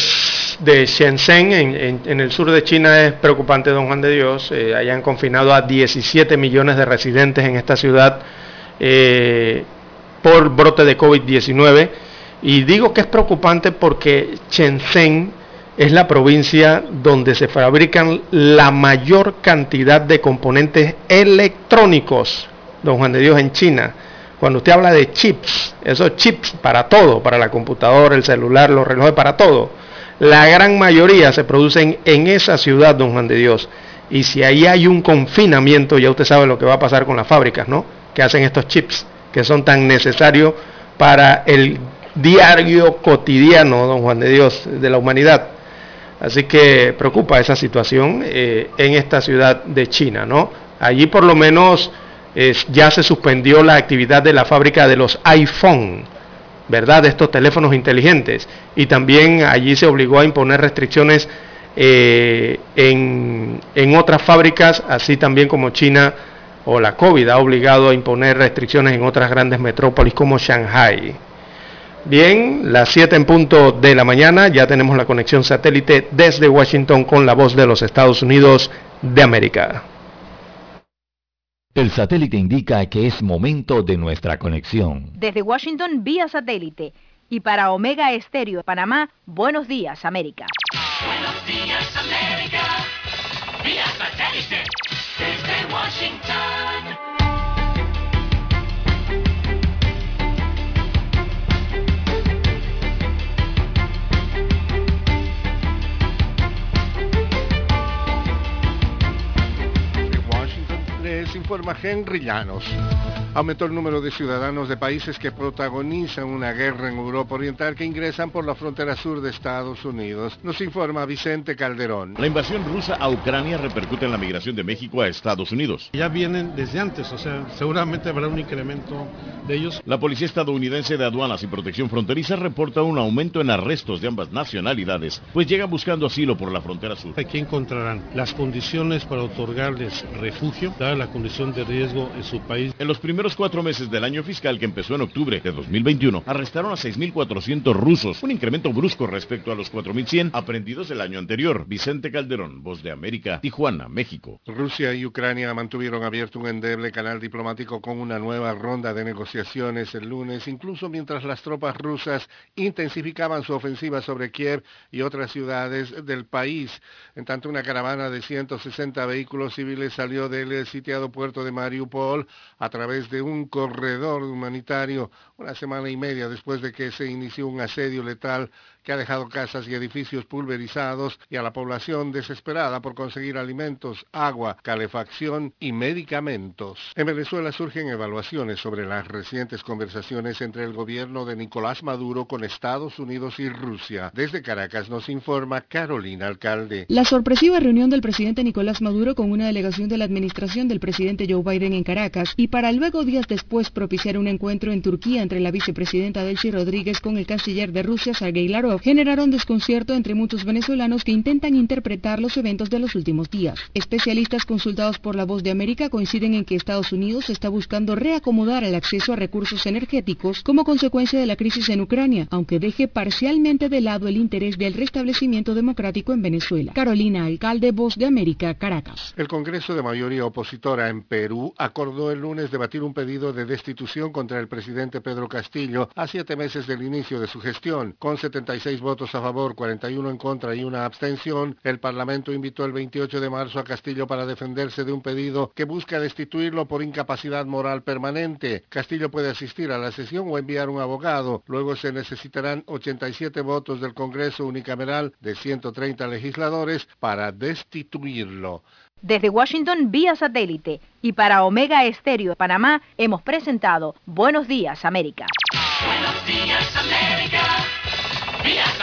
C: de Shenzhen, en, el sur de China, es preocupante, don Juan de Dios. Eh, hayan confinado a 17 millones de residentes en esta ciudad eh, por brote de COVID-19. Y digo que es preocupante porque Shenzhen es la provincia donde se fabrican la mayor cantidad de componentes electrónicos, don Juan de Dios, en China. Cuando usted habla de chips, esos chips para todo, para la computadora, el celular, los relojes, para todo, la gran mayoría se producen en esa ciudad, don Juan de Dios. Y si ahí hay un confinamiento, ya usted sabe lo que va a pasar con las fábricas, ¿no? Que hacen estos chips, que son tan necesarios para el diario cotidiano, don Juan de Dios, de la humanidad. Así que preocupa esa situación eh, en esta ciudad de China, ¿no? Allí por lo menos ya se suspendió la actividad de la fábrica de los iPhone, ¿verdad? De estos teléfonos inteligentes. Y también allí se obligó a imponer restricciones eh, en, en otras fábricas, así también como China o la COVID ha obligado a imponer restricciones en otras grandes metrópolis como Shanghai. Bien, las 7 en punto de la mañana, ya tenemos la conexión satélite desde Washington con la voz de los Estados Unidos de América.
A: El satélite indica que es momento de nuestra conexión.
I: Desde Washington vía satélite y para Omega Estéreo de Panamá, buenos días América.
J: Buenos días América, vía satélite desde Washington.
K: Informa Henry Llanos. Aumentó el número de ciudadanos de países que protagonizan una guerra en Europa Oriental que ingresan por la frontera sur de Estados Unidos. Nos informa Vicente Calderón.
L: La invasión rusa a Ucrania repercute en la migración de México a Estados Unidos.
M: Ya vienen desde antes, o sea, seguramente habrá un incremento de ellos.
L: La Policía Estadounidense de Aduanas y Protección Fronteriza reporta un aumento en arrestos de ambas nacionalidades, pues llegan buscando asilo por la frontera sur.
M: Aquí encontrarán las condiciones para otorgarles refugio, dada la condición de riesgo en su país.
L: En los primeros cuatro meses del año fiscal que empezó en octubre de 2021, arrestaron a 6.400 rusos, un incremento brusco respecto a los 4.100 aprendidos el año anterior. Vicente Calderón, Voz de América, Tijuana, México.
K: Rusia y Ucrania mantuvieron abierto un endeble canal diplomático con una nueva ronda de negociaciones el lunes, incluso mientras las tropas rusas intensificaban su ofensiva sobre Kiev y otras ciudades del país. En tanto, una caravana de 160 vehículos civiles salió del sitiado puerto de Mariupol a través de un corredor humanitario una semana y media después de que se inició un asedio letal que ha dejado casas y edificios pulverizados y a la población desesperada por conseguir alimentos, agua, calefacción y medicamentos. En Venezuela surgen evaluaciones sobre las recientes conversaciones entre el gobierno de Nicolás Maduro con Estados Unidos y Rusia. Desde Caracas nos informa Carolina Alcalde.
N: La sorpresiva reunión del presidente Nicolás Maduro con una delegación de la administración del presidente Joe Biden en Caracas y para luego días después propiciar un encuentro en Turquía entre la vicepresidenta Delcy Rodríguez con el canciller de Rusia, Sergei Lavrov, generaron desconcierto entre muchos venezolanos que intentan interpretar los eventos de los últimos días. Especialistas consultados por La Voz de América coinciden en que Estados Unidos está buscando reacomodar el acceso a recursos energéticos como consecuencia de la crisis en Ucrania, aunque deje parcialmente de lado el interés del restablecimiento democrático en Venezuela. Carolina Alcalde, Voz de América, Caracas.
K: El Congreso de mayoría opositora en Perú acordó el lunes debatir un pedido de destitución contra el presidente Pedro Castillo a siete meses del inicio de su gestión. Con 76 votos a favor, 41 en contra y una abstención, el Parlamento invitó el 28 de marzo a Castillo para defenderse de un pedido que busca destituirlo por incapacidad moral permanente. Castillo puede asistir a la sesión o enviar un abogado. Luego se necesitarán 87 votos del Congreso unicameral de 130 legisladores para destituirlo.
I: Desde Washington vía satélite y para Omega Estéreo de Panamá hemos presentado Buenos Días América.
J: Buenos días, América.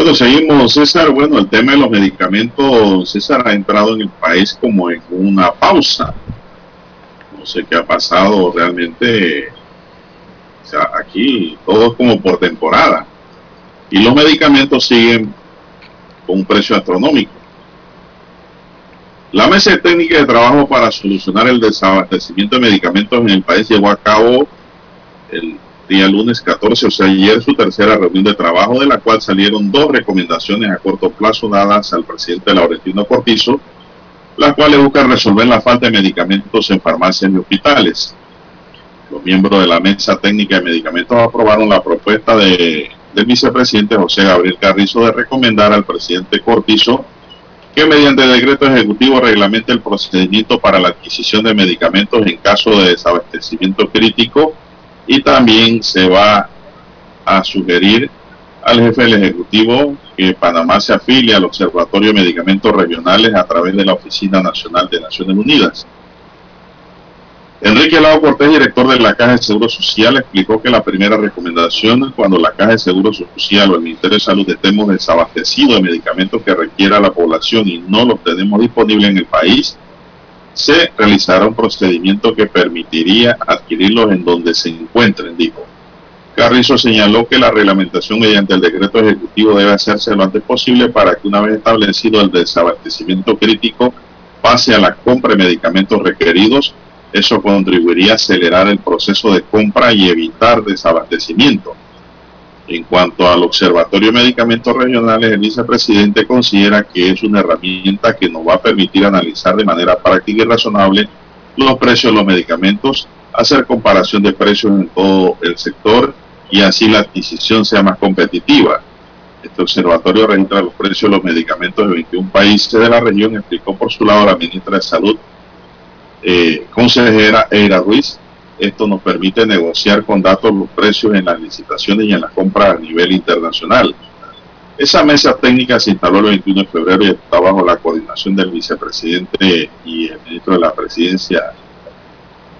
B: Bueno, seguimos, César. Bueno, el tema de los medicamentos, César ha entrado en el país como en una pausa. No sé qué ha pasado realmente. O sea, aquí todo es como por temporada. Y los medicamentos siguen con un precio astronómico. La mesa técnica de trabajo para solucionar el desabastecimiento de medicamentos en el país llevó a cabo el día lunes 14, o sea, ayer su tercera reunión de trabajo, de la cual salieron dos recomendaciones a corto plazo dadas al presidente Laurentino Cortizo, las cuales buscan resolver la falta de medicamentos en farmacias y hospitales. Los miembros de la mesa técnica de medicamentos aprobaron la propuesta de, del vicepresidente José Gabriel Carrizo de recomendar al presidente Cortizo que mediante decreto ejecutivo reglamente el procedimiento para la adquisición de medicamentos en caso de desabastecimiento crítico y también se va a sugerir al jefe del Ejecutivo que Panamá se afilie al Observatorio de Medicamentos Regionales a través de la Oficina Nacional de Naciones Unidas. Enrique Lao Cortés, director de la Caja de Seguro Social, explicó que la primera recomendación cuando la Caja de Seguro Social o el Ministerio de Salud estemos desabastecidos de medicamentos que requiera la población y no los tenemos disponibles en el país, se realizará un procedimiento que permitiría adquirirlos en donde se encuentren, dijo. Carrizo señaló que la reglamentación mediante el decreto ejecutivo debe hacerse lo antes posible para que una vez establecido el desabastecimiento crítico pase a la compra de medicamentos requeridos. Eso contribuiría a acelerar el proceso de compra y evitar desabastecimiento. En cuanto al Observatorio de Medicamentos Regionales, el vicepresidente considera que es una herramienta que nos va a permitir analizar de manera práctica y razonable los precios de los medicamentos, hacer comparación de precios en todo el sector y así la adquisición sea más competitiva. Este observatorio registra los precios de los medicamentos de 21 países de la región, explicó por su lado la ministra de Salud, eh, consejera Eira Ruiz. Esto nos permite negociar con datos los precios en las licitaciones y en las compras a nivel internacional. Esa mesa técnica se instaló el 21 de febrero y está bajo la coordinación del vicepresidente y el ministro de la presidencia.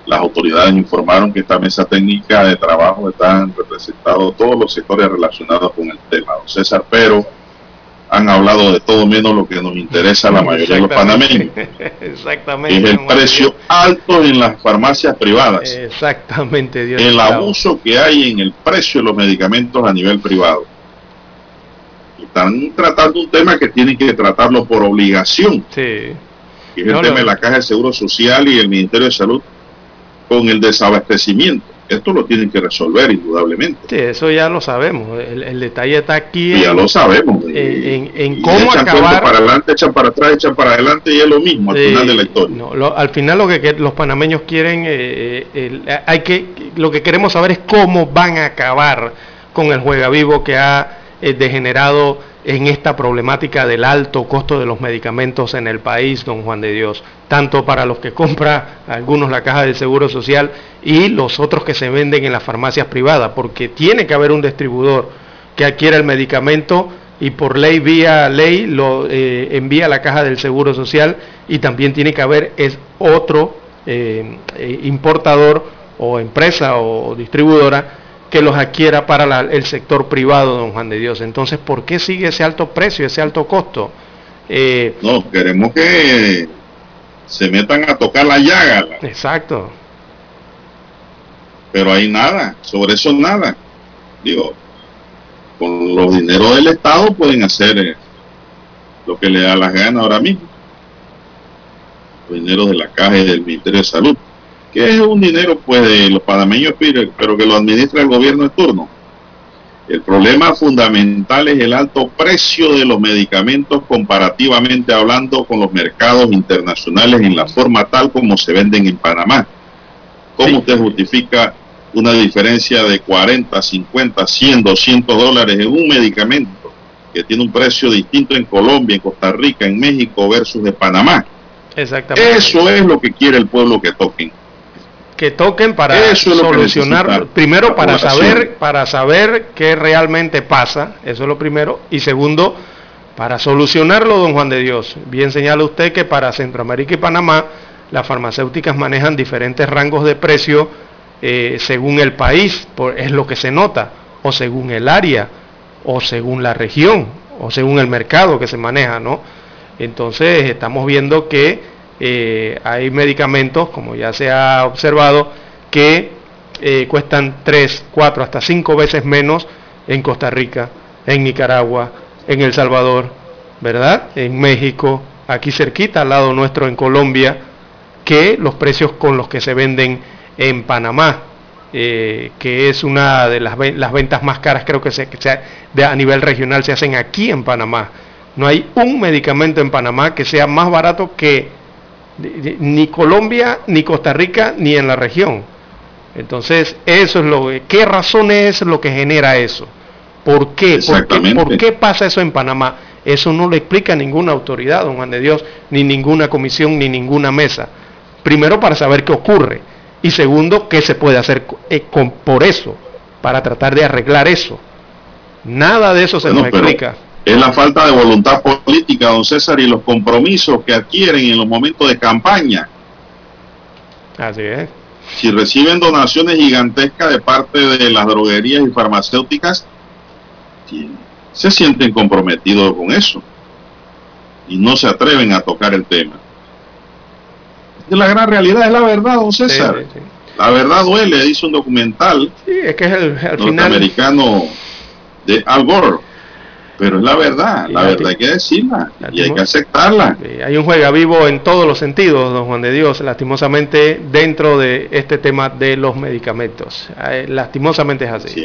B: Las autoridades informaron que esta mesa técnica de trabajo están representados todos los sectores relacionados con el tema. César, pero han hablado de todo menos lo que nos interesa a la mayoría de los panameños,
C: Exactamente.
B: es el precio alto en las farmacias privadas,
C: Exactamente, Dios
B: el abuso que hay en el precio de los medicamentos a nivel privado. Están tratando un tema que tienen que tratarlo por obligación,
C: Sí.
B: que es el tema
C: no.
B: de la Caja de Seguro Social y el Ministerio de Salud con el desabastecimiento. Esto lo tienen que resolver indudablemente.
C: Sí, eso ya lo sabemos. El, el detalle está aquí
B: Y ya
C: en,
B: lo sabemos.
C: en, en- en cómo
B: echan
C: acabar.
B: para adelante, echan para atrás, echan para adelante y es lo mismo al
C: Sí,
B: final de la historia.
C: no, lo- al final lo que que los panameños quieren, eh, eh, el- hay que, lo que queremos saber es cómo van a acabar con el juega vivo que ha eh, degenerado en esta problemática del alto costo de los medicamentos en el país, don Juan de Dios, tanto para los que compra algunos la caja del Seguro Social y los otros que se venden en las farmacias privadas, porque tiene que haber un distribuidor que adquiera el medicamento y por ley, vía ley, lo eh, envía a la caja del Seguro Social y también tiene que haber es otro eh, eh, importador o empresa o distribuidora que los adquiera para el sector privado, don Juan de Dios. Entonces, ¿por qué sigue ese alto precio, ese alto costo?
B: Eh, no, queremos que se metan a tocar la llaga.
C: Exacto.
B: Pero hay nada, sobre eso nada. Digo, con los dineros del Estado pueden hacer eh, lo que le da la gana ahora mismo. Los dineros de la caja y del Ministerio de Salud que es un dinero pues de los panameños, pero que lo administra el gobierno de turno. El problema fundamental es el alto precio de los medicamentos comparativamente hablando con los mercados internacionales en la forma tal como se venden en Panamá. ¿Cómo usted justifica una diferencia de 40, 50, 100, 200 dólares en un medicamento que tiene un precio distinto en Colombia, en Costa Rica, en México versus de Panamá?
C: Exactamente.
B: Eso es lo que quiere el pueblo que toquen
C: que toquen para solucionar, primero para saber, para saber qué realmente pasa, eso es lo primero, y segundo, para solucionarlo, don Juan de Dios. Bien señala usted que para Centroamérica y Panamá las farmacéuticas manejan diferentes rangos de precio eh, según el país, es lo que se nota, o según el área, o según la región, o según el mercado que se maneja, ¿no? Entonces estamos viendo que eh, hay medicamentos, como ya se ha observado, que eh, cuestan 3, 4, hasta 5 veces menos en Costa Rica, en Nicaragua, en El Salvador, ¿verdad? En México, aquí cerquita, al lado nuestro en Colombia, que los precios con los que se venden en Panamá, eh, que es una de las, ventas más caras, creo que, se, de, a nivel regional se hacen aquí en Panamá. No hay un medicamento en Panamá que sea más barato que ni Colombia, ni Costa Rica, ni en la región. Entonces, eso es lo que, ¿qué razón es lo que genera eso? ¿Por qué? ¿Por qué, pasa eso en Panamá? Eso no lo explica ninguna autoridad, don Juan de Dios, ni ninguna comisión, ni ninguna mesa. Primero, para saber qué ocurre. Y segundo, qué se puede hacer eh, por eso, para tratar de arreglar eso. Nada de eso se nos explica
B: es la falta de voluntad política, don César, y los compromisos que adquieren en los momentos de campaña.
C: Así es.
B: Si reciben donaciones gigantescas de parte de las droguerías y farmacéuticas, se sienten comprometidos con eso y no se atreven a tocar el tema. La gran realidad es la verdad, don César. La verdad duele, dice un documental
C: sí, es que es el,
B: norteamericano de Al Gore pero es la verdad, la verdad hay que decirla y hay que aceptarla.
C: Hay un juega vivo en todos los sentidos, don Juan de Dios, lastimosamente dentro de este tema de los medicamentos. Eh, lastimosamente es así.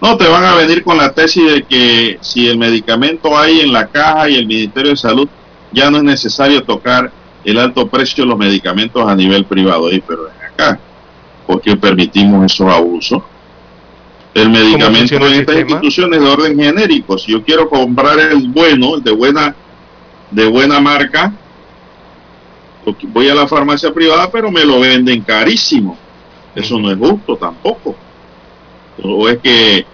B: No te van a venir con la tesis de que si el medicamento hay en la caja y el Ministerio de Salud, ya no es necesario tocar el alto precio de los medicamentos a nivel privado. pero acá, ¿por qué permitimos esos abusos? El medicamento en estas instituciones de orden genérico. Si yo quiero comprar el bueno, el de buena, de buena marca, voy a la farmacia privada, pero me lo venden carísimo. Eso no es justo tampoco. O es que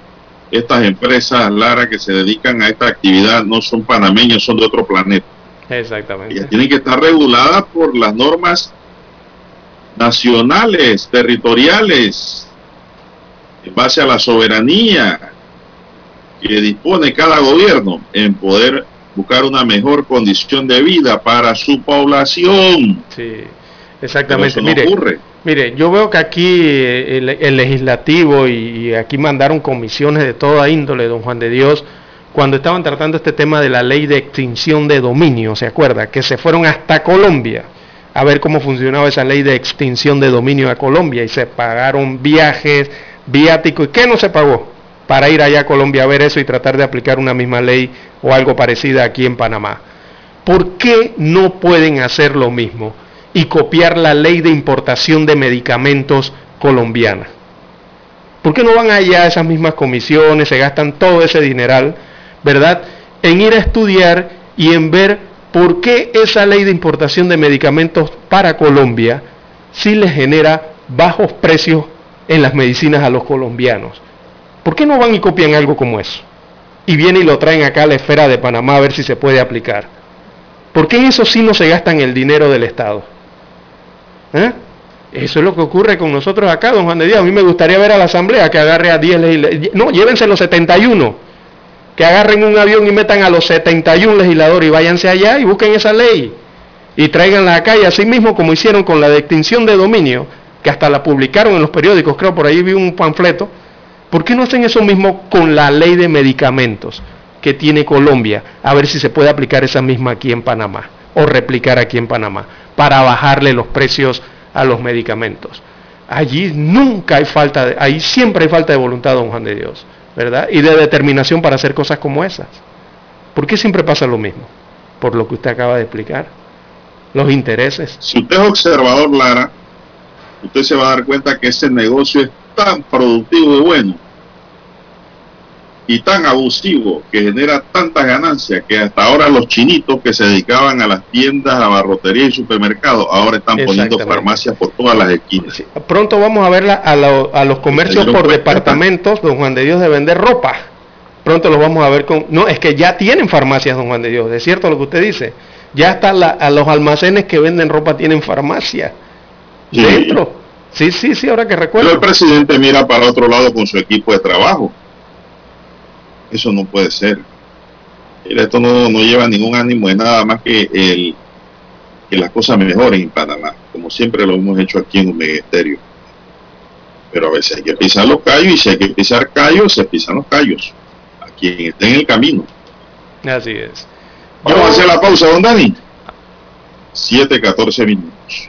B: estas empresas, Lara, que se dedican a esta actividad, no son panameñas, son de otro planeta.
C: Exactamente.
B: Ellas tienen que estar reguladas por las normas nacionales, territoriales, en base a la soberanía que dispone cada gobierno en poder buscar una mejor condición de vida para su población.
C: Sí, exactamente. mire, ocurre. mire, yo veo que aquí el, legislativo y, y, aquí mandaron comisiones de toda índole, don Juan de Dios, cuando estaban tratando este tema de la ley de extinción de dominio, ¿se acuerda? Que se fueron hasta Colombia a ver cómo funcionaba esa ley de extinción de dominio a Colombia y se pagaron viajes, viático. ¿Y qué no se pagó para ir allá a Colombia a ver eso y tratar de aplicar una misma ley o algo parecida aquí en Panamá? ¿Por qué no pueden hacer lo mismo y copiar la ley de importación de medicamentos colombiana? ¿Por qué no van allá a esas mismas comisiones, se gastan todo ese dineral, ¿verdad? en ir a estudiar y en ver por qué esa ley de importación de medicamentos para Colombia sí le genera bajos precios en las medicinas a los colombianos. ¿Por qué no van y copian algo como eso? Y vienen y lo traen acá a la esfera de Panamá a ver si se puede aplicar. ¿Por qué en eso sí no se gastan el dinero del Estado? ¿Eh? Eso es lo que ocurre con nosotros acá, don Juan de Dios. A mí me gustaría ver a la Asamblea que agarre a 10 legisladores. No, llévense los 71. Que agarren un avión y metan a los 71 legisladores y váyanse allá y busquen esa ley. Y traiganla acá y así mismo como hicieron con la de extinción de dominio, que hasta la publicaron en los periódicos, creo por ahí vi un panfleto. ¿Por qué no hacen eso mismo con la ley de medicamentos que tiene Colombia? A ver si se puede aplicar esa misma aquí en Panamá o replicar aquí en Panamá para bajarle los precios a los medicamentos. Allí nunca hay falta, de, ahí siempre hay falta de voluntad, don Juan de Dios, ¿verdad? Y de determinación para hacer cosas como esas. ¿Por qué siempre pasa lo mismo? Por lo que usted acaba de explicar. Los intereses.
B: Si usted es observador, Lara, usted se va a dar cuenta que ese negocio es tan productivo y bueno y tan abusivo que genera tantas ganancias que hasta ahora los chinitos que se dedicaban a las tiendas, a barrotería y supermercados, ahora están poniendo farmacias por todas las esquinas.
C: Pronto vamos a ver a, a, los comercios por departamentos, don Juan de Dios, de vender ropa. Pronto los vamos a ver con... No, es que ya tienen farmacias, don Juan de Dios, es cierto lo que usted dice. Ya hasta a los almacenes que venden ropa tienen Dentro. Sí, sí, sí, ahora que recuerdo.
B: Pero el presidente mira para otro lado con su equipo de trabajo eso no puede ser. Esto no, lleva ningún ánimo de nada más que, el, que las cosas mejoren en Panamá, como siempre lo hemos hecho aquí en un Estéreo. Pero a veces hay que pisar los callos y si hay que pisar callos, se pisan los callos. A quien esté en el camino.
C: Así es.
B: Vamos a hacer la pausa, don Dani. 7, 14 minutos.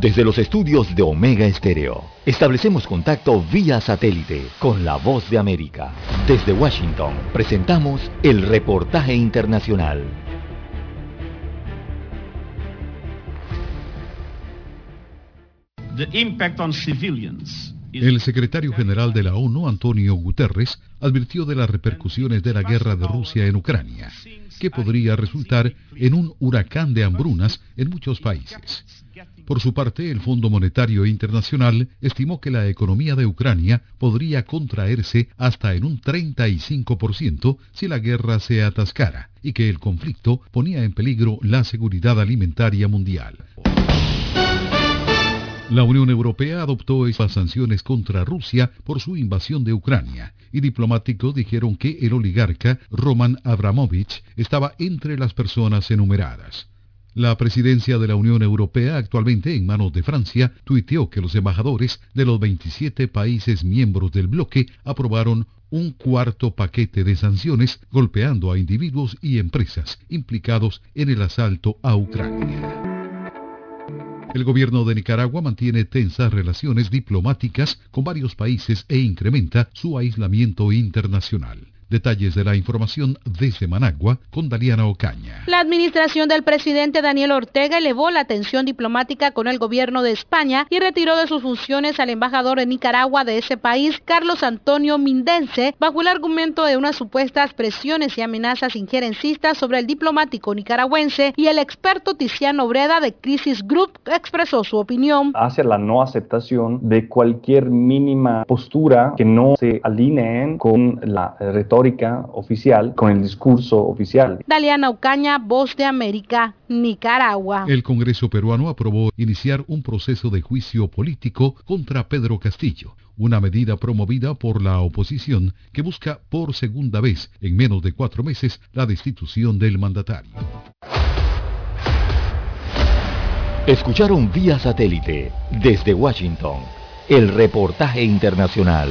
A: Desde los estudios de Omega Estéreo, establecemos contacto vía satélite con la voz de América. Desde Washington, presentamos el reportaje internacional.
O: El secretario general de la ONU, Antonio Guterres, advirtió de las repercusiones de la guerra de Rusia en Ucrania, que podría resultar en un huracán de hambrunas en muchos países. Por su parte, el Fondo Monetario Internacional estimó que la economía de Ucrania podría contraerse hasta en un 35% si la guerra se atascara y que el conflicto ponía en peligro la seguridad alimentaria mundial. La Unión Europea adoptó esas sanciones contra Rusia por su invasión de Ucrania y diplomáticos dijeron que el oligarca Roman Abramovich estaba entre las personas enumeradas. La presidencia de la Unión Europea, actualmente en manos de Francia, tuiteó que los embajadores de los 27 países miembros del bloque aprobaron un cuarto paquete de sanciones golpeando a individuos y empresas implicados en el asalto a Ucrania. El gobierno de Nicaragua mantiene tensas relaciones diplomáticas con varios países e incrementa su aislamiento internacional. Detalles de la información desde Managua con Daliana Ocaña.
P: La administración del presidente Daniel Ortega elevó la tensión diplomática con el gobierno de España y retiró de sus funciones al embajador en Nicaragua de ese país, Carlos Antonio Mindense, bajo el argumento de unas supuestas presiones y amenazas injerencistas sobre el diplomático nicaragüense y el experto Tiziano Breda de Crisis Group expresó su opinión.
Q: Hacia la no aceptación de cualquier mínima postura que no se alineen con la retórica oficial con el discurso oficial.
P: Daliana Ocaña, Voz de América, Nicaragua.
O: El Congreso peruano aprobó iniciar un proceso de juicio político contra Pedro Castillo, una medida promovida por la oposición que busca por segunda vez en menos de cuatro meses la destitución del mandatario.
A: Escucharon vía satélite desde Washington el reportaje internacional.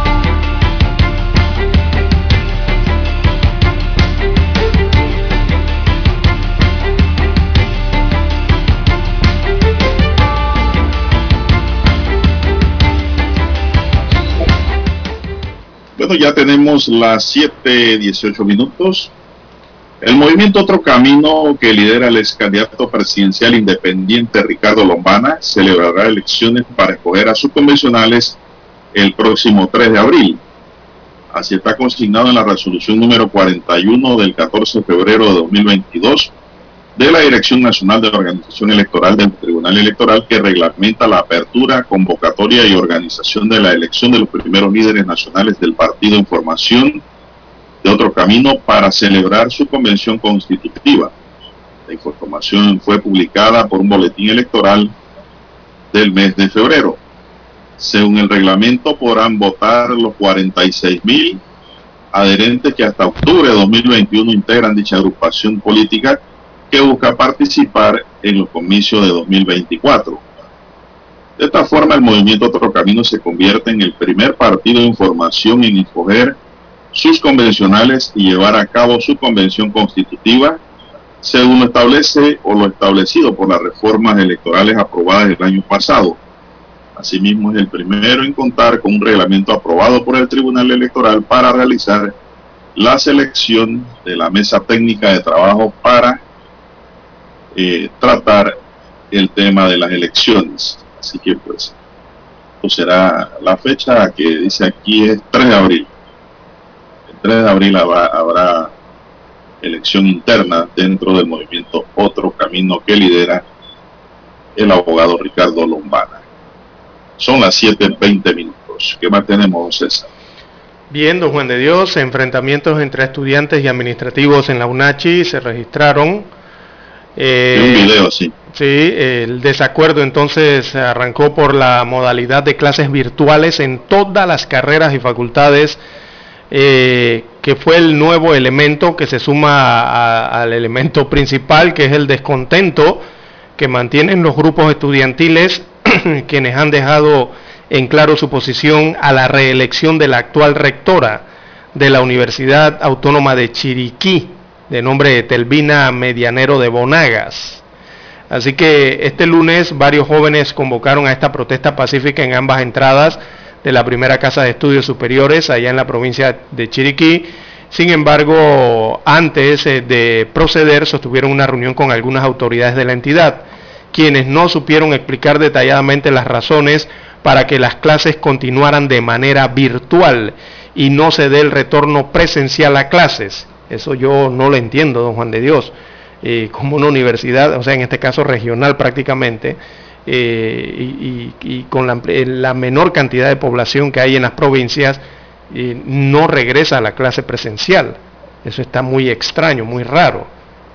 B: Bueno, ya tenemos las 7:18 minutos. El movimiento Otro Camino, que lidera el ex candidato presidencial independiente Ricardo Lombana, celebrará elecciones para escoger a sus convencionales el próximo 3 de abril. Así está consignado en la resolución número 41 del 14 de febrero de 2022 de la Dirección Nacional de Organización Electoral del Tribunal Electoral que reglamenta la apertura, convocatoria y organización de la elección de los primeros líderes nacionales del Partido en Formación de Otro Camino para celebrar su convención constitutiva. La información fue publicada por un boletín electoral del mes de febrero. Según el reglamento podrán votar los 46 mil adherentes que hasta octubre de 2021 integran dicha agrupación política que busca participar en los comicios de 2024. De esta forma, el movimiento Otro Camino se convierte en el primer partido de información en escoger sus convencionales y llevar a cabo su convención constitutiva, según lo establece o lo establecido por las reformas electorales aprobadas el año pasado. Asimismo, es el primero en contar con un reglamento aprobado por el Tribunal Electoral para realizar la selección de la mesa técnica de trabajo para eh, tratar el tema de las elecciones. Así que pues, será la fecha que dice aquí es 3 de abril. El 3 de abril habrá, habrá elección interna dentro del movimiento Otro Camino que lidera el abogado Ricardo Lombana. Son las 7.20 minutos. ¿Qué más tenemos, César?
C: Bien, don Juan de Dios, enfrentamientos entre estudiantes y administrativos en la UNACHI se registraron
B: Eh, un video, sí.
C: Sí, el desacuerdo entonces arrancó por la modalidad de clases virtuales en todas las carreras y facultades, eh, que fue el nuevo elemento que se suma a, al elemento principal, que es el descontento que mantienen los grupos estudiantiles, quienes han dejado en claro su posición a la reelección de la actual rectora de la Universidad Autónoma de Chiriquí, de nombre Telvina Medianero de Bonagas. Así que este lunes varios jóvenes convocaron a esta protesta pacífica en ambas entradas de la primera casa de estudios superiores allá en la provincia de Chiriquí. Sin embargo, antes eh, de proceder, sostuvieron una reunión con algunas autoridades de la entidad, quienes no supieron explicar detalladamente las razones para que las clases continuaran de manera virtual y no se dé el retorno presencial a clases. Eso yo no lo entiendo, don Juan de Dios. Eh, como una universidad, o sea, en este caso regional prácticamente, eh, y, y, y, con la, la, menor cantidad de población que hay en las provincias, eh, no regresa a la clase presencial. Eso está muy extraño, muy raro.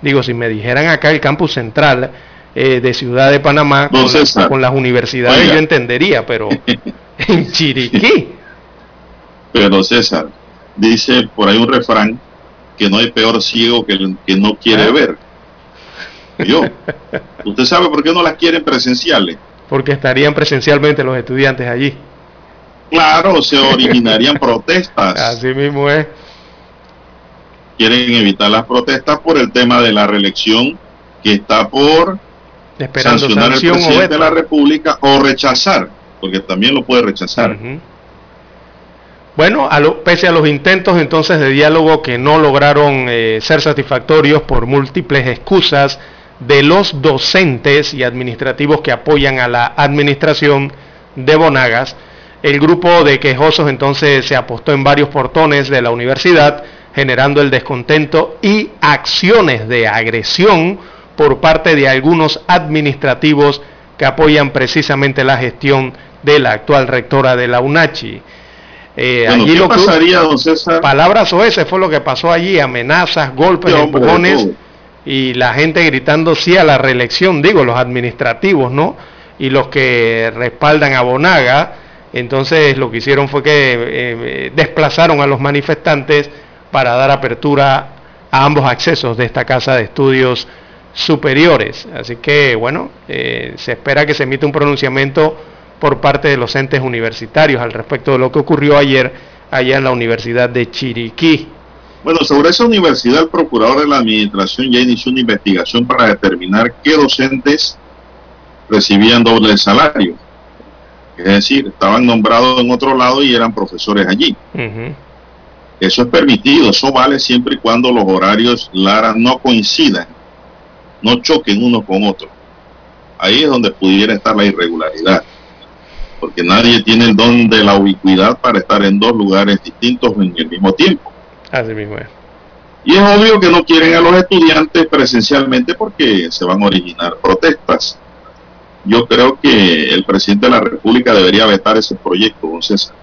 C: Digo, si me dijeran acá el campus central de Ciudad de Panamá, con, la, con, las universidades, Oiga. yo entendería, pero en Chiriquí.
B: Pero César, dice por ahí un refrán que no hay peor ciego que el que no quiere ¿Ah? ver. Yo. ¿Usted sabe por qué no las quieren presenciales?
C: Porque estarían presencialmente los estudiantes allí.
B: Claro, se originarían protestas.
C: Así mismo es.
B: Quieren evitar las protestas por el tema de la reelección que está por
C: Esperando
B: sancionar el presidente de la República o rechazar, porque también lo puede rechazar. Uh -huh.
C: Bueno, pese a los intentos entonces de diálogo que no lograron eh, ser satisfactorios por múltiples excusas de los docentes y administrativos que apoyan a la administración de Bonagas, el grupo de quejosos entonces se apostó en varios portones de la universidad, generando el descontento y acciones de agresión por parte de algunos administrativos que apoyan precisamente la gestión de la actual rectora de la UNACHI.
B: Eh, allí ¿qué lo pasaría, don César?
C: Palabras o ese fue lo que pasó allí, amenazas, golpes, empujones y la gente gritando sí a la reelección, digo, los administrativos, ¿no? Y los que respaldan a Bonaga, entonces lo que hicieron fue que eh, desplazaron a los manifestantes para dar apertura a ambos accesos de esta casa de estudios superiores. Así que, bueno, eh, se espera que se emita un pronunciamiento por parte de los entes universitarios al respecto de lo que ocurrió ayer allá en la Universidad de Chiriquí.
B: Bueno, sobre esa universidad, el procurador de la administración ya inició una investigación para determinar qué docentes recibían doble salario. Es decir, estaban nombrados en otro lado y eran profesores allí. Eso es permitido, eso vale siempre y cuando los horarios Lara no coincidan, no choquen uno con otro. Ahí es donde pudiera estar la irregularidad porque nadie tiene el don de la ubicuidad para estar en dos lugares distintos en el mismo tiempo.
C: Así mismo es.
B: Y es obvio que no quieren a los estudiantes presencialmente porque se van a originar protestas. Yo creo que el presidente de la República debería vetar ese proyecto, don César.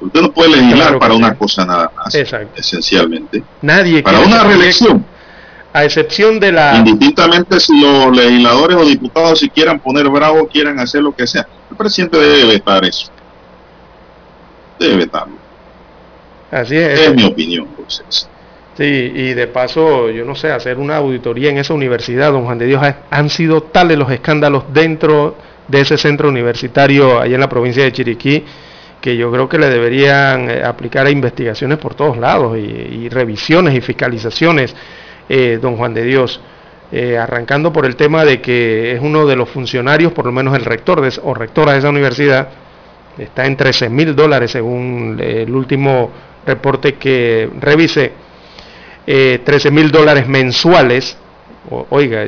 B: Usted no puede legislar para una cosa nada más, esencialmente.
C: Nadie
B: para una reelección
C: a excepción de la...
B: Indistintamente si los legisladores o diputados si quieran poner bravo, quieran hacer lo que sea, el presidente debe vetar eso. Debe vetarlo.
C: Así es.
B: Es mi opinión, entonces.
C: Sí, y de paso, yo no sé, hacer una auditoría en esa universidad, don Juan de Dios, han sido tales los escándalos dentro de ese centro universitario allá en la provincia de Chiriquí, que yo creo que le deberían eh, aplicar a investigaciones por todos lados y revisiones y fiscalizaciones eh, don Juan de Dios. Eh, arrancando por el tema de que es uno de los funcionarios, por lo menos el rector de, o rectora de esa universidad, está en 13 mil dólares según el último reporte que revise, 13 mil dólares mensuales, oiga,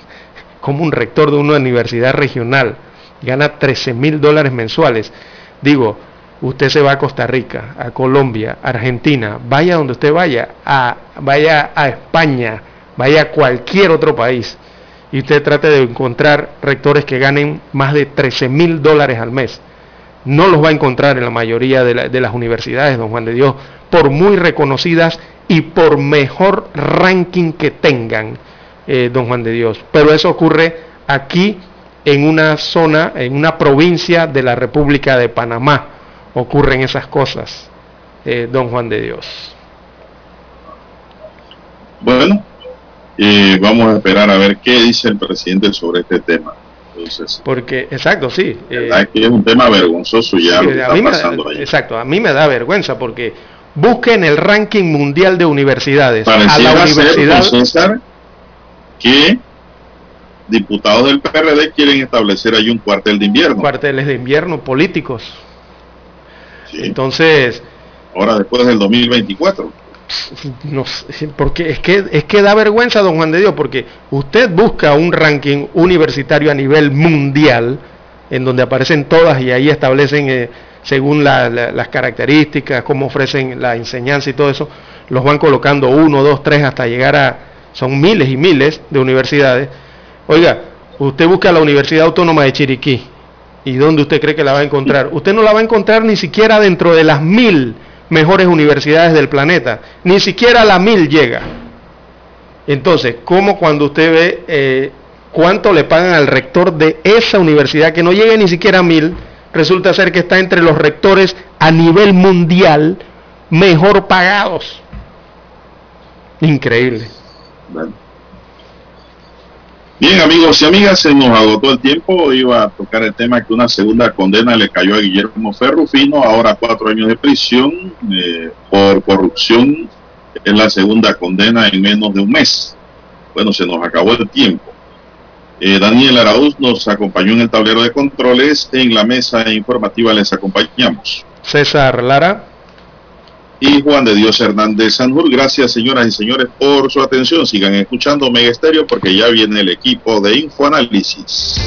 C: como un rector de una universidad regional gana 13 mil dólares mensuales, digo, usted se va a Costa Rica, a Colombia, Argentina, vaya donde usted vaya, vaya a España, vaya a cualquier otro país, y usted trate de encontrar rectores que ganen más de 13 mil dólares al mes. No los va a encontrar en la mayoría de, las universidades, don Juan de Dios, por muy reconocidas y por mejor ranking que tengan, eh, don Juan de Dios. Pero eso ocurre aquí en una zona, en una provincia de la República de Panamá ocurren esas cosas, eh, don Juan de Dios.
B: Bueno, eh, vamos a esperar a ver qué dice el presidente sobre este tema. Entonces,
C: Porque, exacto, sí.
B: Eh, es un tema vergonzoso ya lo que está pasando
C: ahí. Exacto, a mí me da vergüenza porque busquen el ranking mundial de universidades.
B: a la universidad César, que diputados del PRD quieren establecer ahí un cuartel de invierno.
C: Cuarteles de invierno políticos. Entonces...
B: Ahora después del 2024.
C: Porque es que, es que da vergüenza, don Juan de Dios, porque usted busca un ranking universitario a nivel mundial, en donde aparecen todas y ahí establecen, eh, según las características, cómo ofrecen la enseñanza y todo eso, los van colocando uno, dos, tres, hasta llegar a, son miles y miles de universidades. Oiga, usted busca la Universidad Autónoma de Chiriquí, ¿Y dónde usted cree que la va a encontrar? Usted no la va a encontrar ni siquiera dentro de las mil mejores universidades del planeta. Ni siquiera la mil llega. Entonces, ¿cómo cuando usted ve eh, cuánto le pagan al rector de esa universidad que no llegue ni siquiera a mil, resulta ser que está entre los rectores a nivel mundial mejor pagados? Increíble.
B: Bien, amigos y amigas, se nos agotó el tiempo. Iba a tocar el tema que una segunda condena le cayó a Guillermo Ferrufino, ahora cuatro años de prisión eh, por corrupción. Es la segunda condena en menos de un mes. Bueno, se nos acabó el tiempo. Eh, Daniel Arauz nos acompañó en el tablero de controles. En la mesa informativa les acompañamos.
C: César Lara
B: y Juan de Dios Hernández Sanjur. Gracias, señoras y señores, por su atención. Sigan escuchando Mega Estéreo porque ya viene el equipo de Infoanálisis.